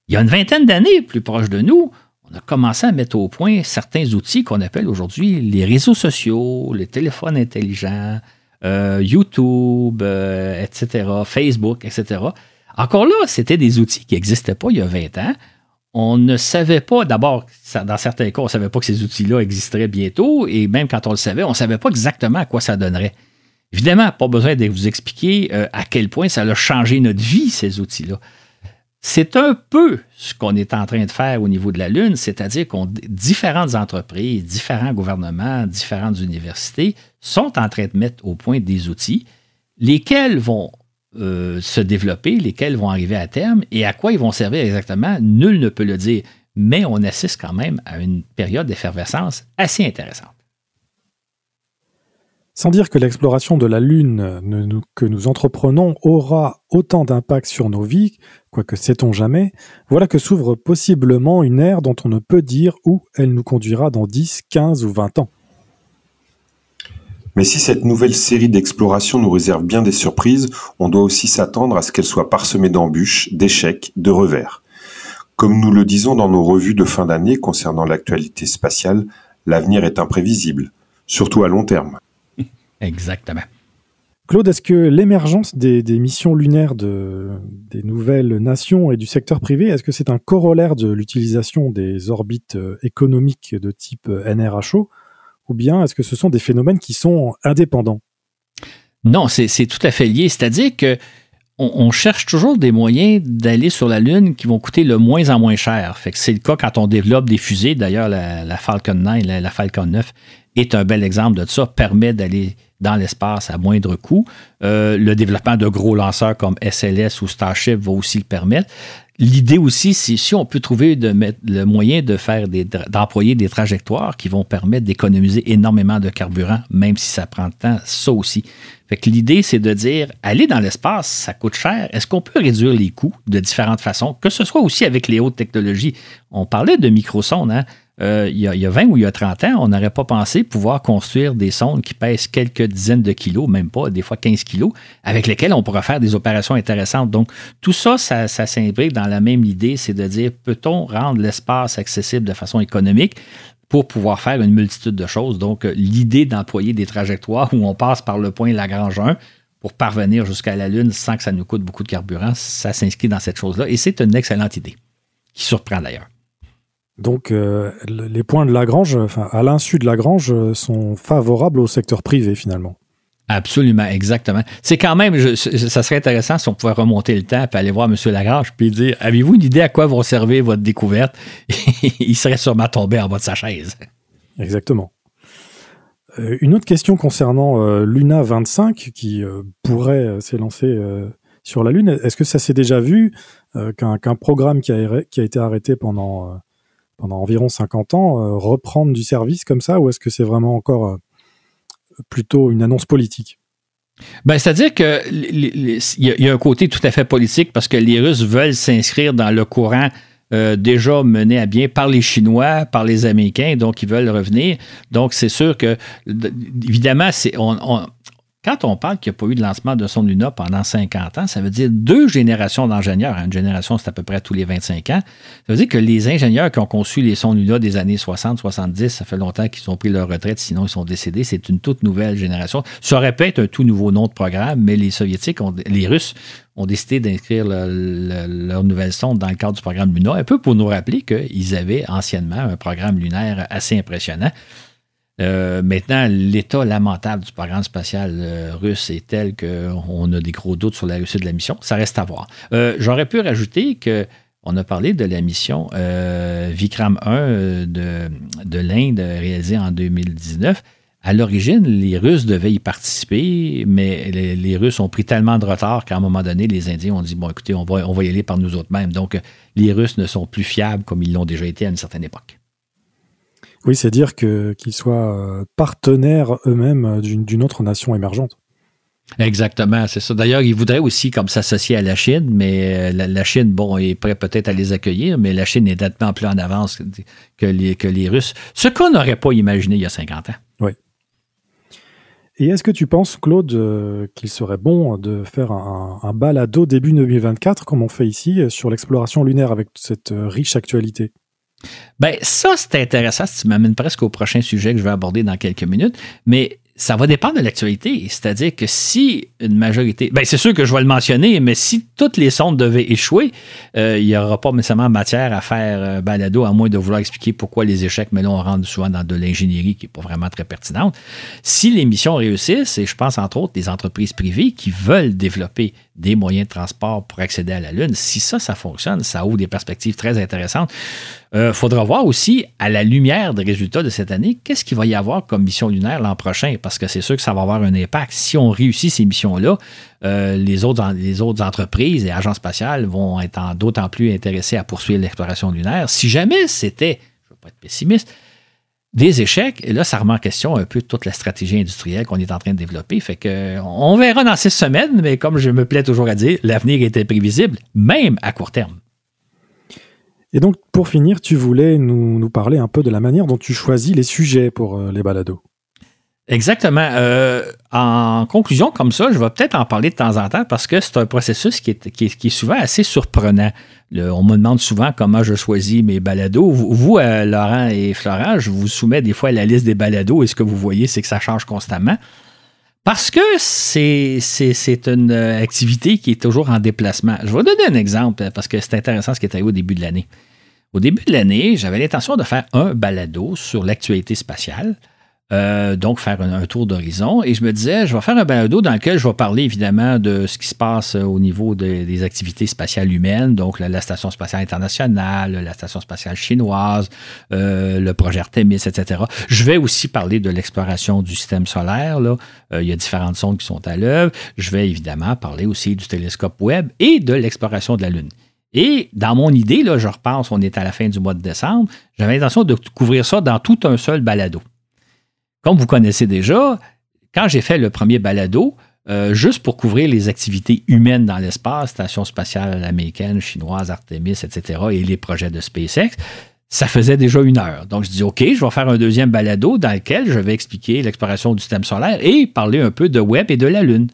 Il y a une vingtaine d'années, plus proche de nous, on a commencé à mettre au point certains outils qu'on appelle aujourd'hui les réseaux sociaux, les téléphones intelligents, euh, YouTube, euh, etc., Facebook, etc. Encore là, c'était des outils qui n'existaient pas il y a 20 ans on ne savait pas, d'abord, dans certains cas, on ne savait pas que ces outils-là existeraient bientôt, et même quand on le savait, on ne savait pas exactement à quoi ça donnerait. Évidemment, pas besoin de vous expliquer euh, à quel point ça a changé notre vie, ces outils-là. C'est un peu ce qu'on est en train de faire au niveau de la Lune, c'est-à-dire qu'on différentes entreprises, différents gouvernements, différentes universités sont en train de mettre au point des outils, lesquels vont euh, se développer, lesquels vont arriver à terme et à quoi ils vont servir exactement, nul ne peut le dire. Mais on assiste quand même à une période d'effervescence assez intéressante. Sans dire que l'exploration de la Lune que nous entreprenons aura autant d'impact sur nos vies, quoique sait-on jamais, voilà que s'ouvre possiblement une ère dont on ne peut dire où elle nous conduira dans 10, 15 ou 20 ans. Mais si cette nouvelle série d'explorations nous réserve bien des surprises, on doit aussi s'attendre à ce qu'elle soit parsemée d'embûches, d'échecs, de revers. Comme nous le disons dans nos revues de fin d'année concernant l'actualité spatiale, l'avenir est imprévisible, surtout à long terme. <laughs> Exactement. Claude, est-ce que l'émergence des, missions lunaires de, des nouvelles nations et du secteur privé, est-ce que c'est un corollaire de l'utilisation des orbites euh, économiques de type euh, NRHO, ou bien est-ce que ce sont des phénomènes qui sont indépendants? Non, c'est tout à fait lié. C'est-à-dire que on, cherche toujours des moyens d'aller sur la Lune qui vont coûter le moins en moins cher. C'est le cas quand on développe des fusées. D'ailleurs, la, Falcon 9, la, la, Falcon 9 est un bel exemple de ça, permet d'aller dans l'espace à moindre coût. Euh, le développement de gros lanceurs comme SLS ou Starship va aussi le permettre. L'idée aussi, c'est si on peut trouver le moyen de faire d'employer des trajectoires qui vont permettre d'économiser énormément de carburant, même si ça prend le temps, ça aussi. Fait que l'idée, c'est de dire, aller dans l'espace, ça coûte cher. Est-ce qu'on peut réduire les coûts de différentes façons, que ce soit aussi avec les hautes technologies? On parlait de microsondes, hein? Euh, il, y a, 20 ou il y a 30 ans, on n'aurait pas pensé pouvoir construire des sondes qui pèsent quelques dizaines de kilos, même pas, des fois 15 kilos, avec lesquelles on pourrait faire des opérations intéressantes. Donc, tout ça, ça, ça dans la même idée, c'est de dire, peut-on rendre l'espace accessible de façon économique pour pouvoir faire une multitude de choses? Donc, euh, l'idée d'employer des trajectoires où on passe par le point Lagrange 1 pour parvenir jusqu'à la Lune sans que ça nous coûte beaucoup de carburant, ça s'inscrit dans cette chose-là. Et c'est une excellente idée, qui surprend d'ailleurs. Donc euh, les points de Lagrange, enfin, à l'insu de Lagrange, euh, sont favorables au secteur privé finalement. Absolument, exactement. C'est quand même, ça serait intéressant si on pouvait remonter le temps et aller voir M. Lagrange puis dire Avez-vous une idée à quoi vont servir votre découverte? <laughs> Il serait sûrement tombé en bas de sa chaise. Exactement. Euh, une autre question concernant Luna 25 qui pourrait s'élancer sur la Lune. Est-ce que ça s'est déjà vu qu'un programme qui a, qui a, été arrêté pendant pendant environ 50 ans, euh, reprendre du service comme ça, ou est-ce que c'est vraiment encore euh, plutôt une annonce politique? Ben, C'est-à-dire qu'il y, a un côté tout à fait politique parce que les Russes veulent s'inscrire dans le courant euh, déjà mené à bien par les Chinois, par les Américains, donc ils veulent revenir. Donc c'est sûr que, évidemment, c'est, on, quand on parle qu'il n'y a pas eu de lancement de son Luna pendant 50 ans, ça veut dire deux générations d'ingénieurs. Une génération, c'est à peu près tous les 25 ans. Ça veut dire que les ingénieurs qui ont conçu les sons Luna des années 60, 70, ça fait longtemps qu'ils ont pris leur retraite, sinon ils sont décédés. C'est une toute nouvelle génération. Ça aurait pu être un tout nouveau nom de programme, mais les Soviétiques, les Russes ont décidé d'inscrire leur nouvelle sonde dans le cadre du programme Luna, un peu pour nous rappeler qu'ils avaient anciennement un programme lunaire assez impressionnant. Euh, maintenant, l'état lamentable du programme spatial euh, russe est tel qu'on a des gros doutes sur la réussite de la mission. Ça reste à voir. Euh, j'aurais pu rajouter que on a parlé de la mission Vikram 1 de, de l'Inde réalisée en 2019. À l'origine, les Russes devaient y participer, mais les, Russes ont pris tellement de retard qu'à un moment donné, les Indiens ont dit Bon, écoutez, on va, on va y aller par nous autres mêmes. Donc, les Russes ne sont plus fiables comme ils l'ont déjà été à une certaine époque. Oui, c'est dire que qu'ils soient euh, partenaires eux-mêmes euh, d'une autre nation émergente. Exactement, c'est ça. D'ailleurs, ils voudraient aussi comme s'associer à la Chine, mais euh, la, Chine, bon, est prêt peut-être à les accueillir, mais la Chine est nettement plus en avance que les, que les Russes, ce qu'on n'aurait pas imaginé il y a 50 ans. Oui. Et est-ce que tu penses, Claude, qu'il serait bon de faire un, un, balado début 2024, comme on fait ici, sur l'exploration lunaire avec cette riche actualité? Ben, ça, c'est intéressant. Ça m'amène presque au prochain sujet que je vais aborder dans quelques minutes. Mais ça va dépendre de l'actualité. C'est-à-dire que si une majorité. Ben, c'est sûr que je vais le mentionner, mais si toutes les sondes devaient échouer, euh, il n'y aura pas nécessairement matière à faire euh, balado, à moins de vouloir expliquer pourquoi les échecs, mais là, on rentre souvent dans de l'ingénierie qui n'est pas vraiment très pertinente. Si les missions réussissent, et je pense entre autres des entreprises privées qui veulent développer des moyens de transport pour accéder à la Lune, si ça, ça fonctionne, ça ouvre des perspectives très intéressantes. Il euh, faudra voir aussi, à la lumière des résultats de cette année, qu'est-ce qu'il va y avoir comme mission lunaire l'an prochain, parce que c'est sûr que ça va avoir un impact. Si on réussit ces missions-là, euh, les, autres, entreprises et agences spatiales vont être d'autant plus intéressées à poursuivre l'exploration lunaire. Si jamais c'était, je ne veux pas être pessimiste, des échecs. Et là, ça remet en question un peu toute la stratégie industrielle qu'on est en train de développer. Fait que on verra dans ces semaines, mais comme je me plais toujours à dire, l'avenir était prévisible, même à court terme. Et donc, pour finir, tu voulais nous, parler un peu de la manière dont tu choisis les sujets pour euh, les balados. Exactement. Euh, en conclusion, comme ça, je vais peut-être en parler de temps en temps parce que c'est un processus qui est, souvent assez surprenant. on me demande souvent comment je choisis mes balados. Vous, euh, Laurent et Florent, je vous soumets des fois la liste des balados et ce que vous voyez, c'est que ça change constamment. Parce que c'est, une activité qui est toujours en déplacement. Je vais donner un exemple parce que c'est intéressant ce qui est arrivé au début de l'année. Au début de l'année, j'avais l'intention de faire un balado sur l'actualité spatiale. Euh, donc, faire un, tour d'horizon. Et je me disais, je vais faire un balado dans lequel je vais parler évidemment de ce qui se passe euh, au niveau des activités spatiales humaines, donc la, Station spatiale internationale, la Station spatiale chinoise, euh, le projet Artemis, etc. Je vais aussi parler de l'exploration du système solaire. Là. il y a différentes sondes qui sont à l'œuvre. Je vais évidemment parler aussi du télescope Webb et de l'exploration de la Lune. Et dans mon idée, là, je repense, on est à la fin du mois de décembre, j'avais l'intention de couvrir ça dans tout un seul balado. Comme vous connaissez déjà, quand j'ai fait le premier balado, euh, juste pour couvrir les activités humaines dans l'espace, station spatiale américaine, chinoise, Artemis, etc., et les projets de SpaceX, ça faisait déjà une heure. Donc, je dis, OK, je vais faire un deuxième balado dans lequel je vais expliquer l'exploration du système solaire et parler un peu de Web et de la Lune.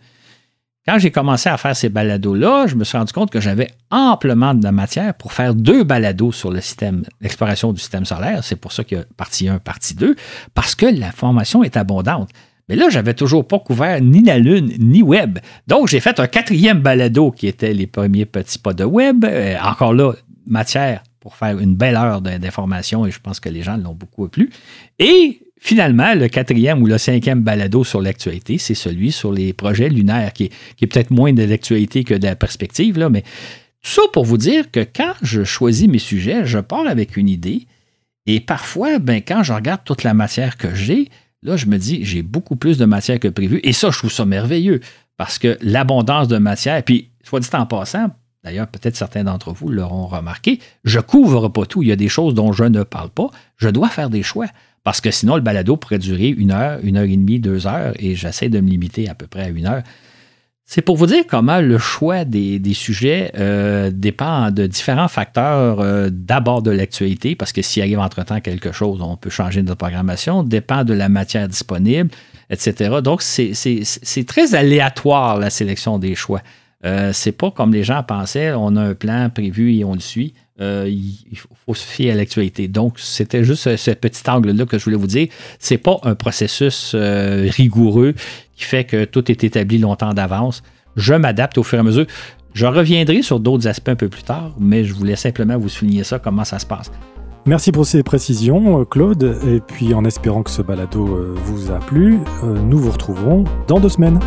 Quand j'ai commencé à faire ces balados-là, je me suis rendu compte que j'avais amplement de matière pour faire deux balados sur le système, l'exploration du système solaire. C'est pour ça qu'il y a partie 1, partie 2, parce que l'information est abondante. Mais là, j'avais toujours pas couvert ni la Lune, ni Web. Donc, j'ai fait un quatrième balado qui était les premiers petits pas de Web. Euh, encore là, matière pour faire une belle heure d'information et je pense que les gens l'ont beaucoup plu. Et Finalement, le quatrième ou le cinquième balado sur l'actualité, c'est celui sur les projets lunaires, qui est, peut-être moins de l'actualité que de la perspective, là, mais tout ça pour vous dire que quand je choisis mes sujets, je pars avec une idée, et parfois, ben, quand je regarde toute la matière que j'ai, là, je me dis, j'ai beaucoup plus de matière que prévu, et ça, je trouve ça merveilleux, parce que l'abondance de matière, puis, soit dit en passant, D'ailleurs, peut-être certains d'entre vous l'auront remarqué, je couvre pas tout. Il y a des choses dont je ne parle pas. Je dois faire des choix. Parce que sinon, le balado pourrait durer une heure, une heure et demie, deux heures, et j'essaie de me limiter à peu près à une heure. C'est pour vous dire comment le choix des, sujets euh, dépend de différents facteurs, euh, d'abord de l'actualité, parce que s'il arrive entre-temps quelque chose, on peut changer notre programmation, dépend de la matière disponible, etc. Donc, c'est très aléatoire la sélection des choix. Euh, c'est pas comme les gens pensaient, on a un plan prévu et on le suit. Euh, il faut se fier à l'actualité. Donc, c'était juste ce, petit angle-là que je voulais vous dire. C'est pas un processus euh, rigoureux qui fait que tout est établi longtemps d'avance. Je m'adapte au fur et à mesure. Je reviendrai sur d'autres aspects un peu plus tard, mais je voulais simplement vous souligner ça, comment ça se passe. Merci pour ces précisions, Claude. Et puis, en espérant que ce balado vous a plu, nous vous retrouverons dans deux semaines.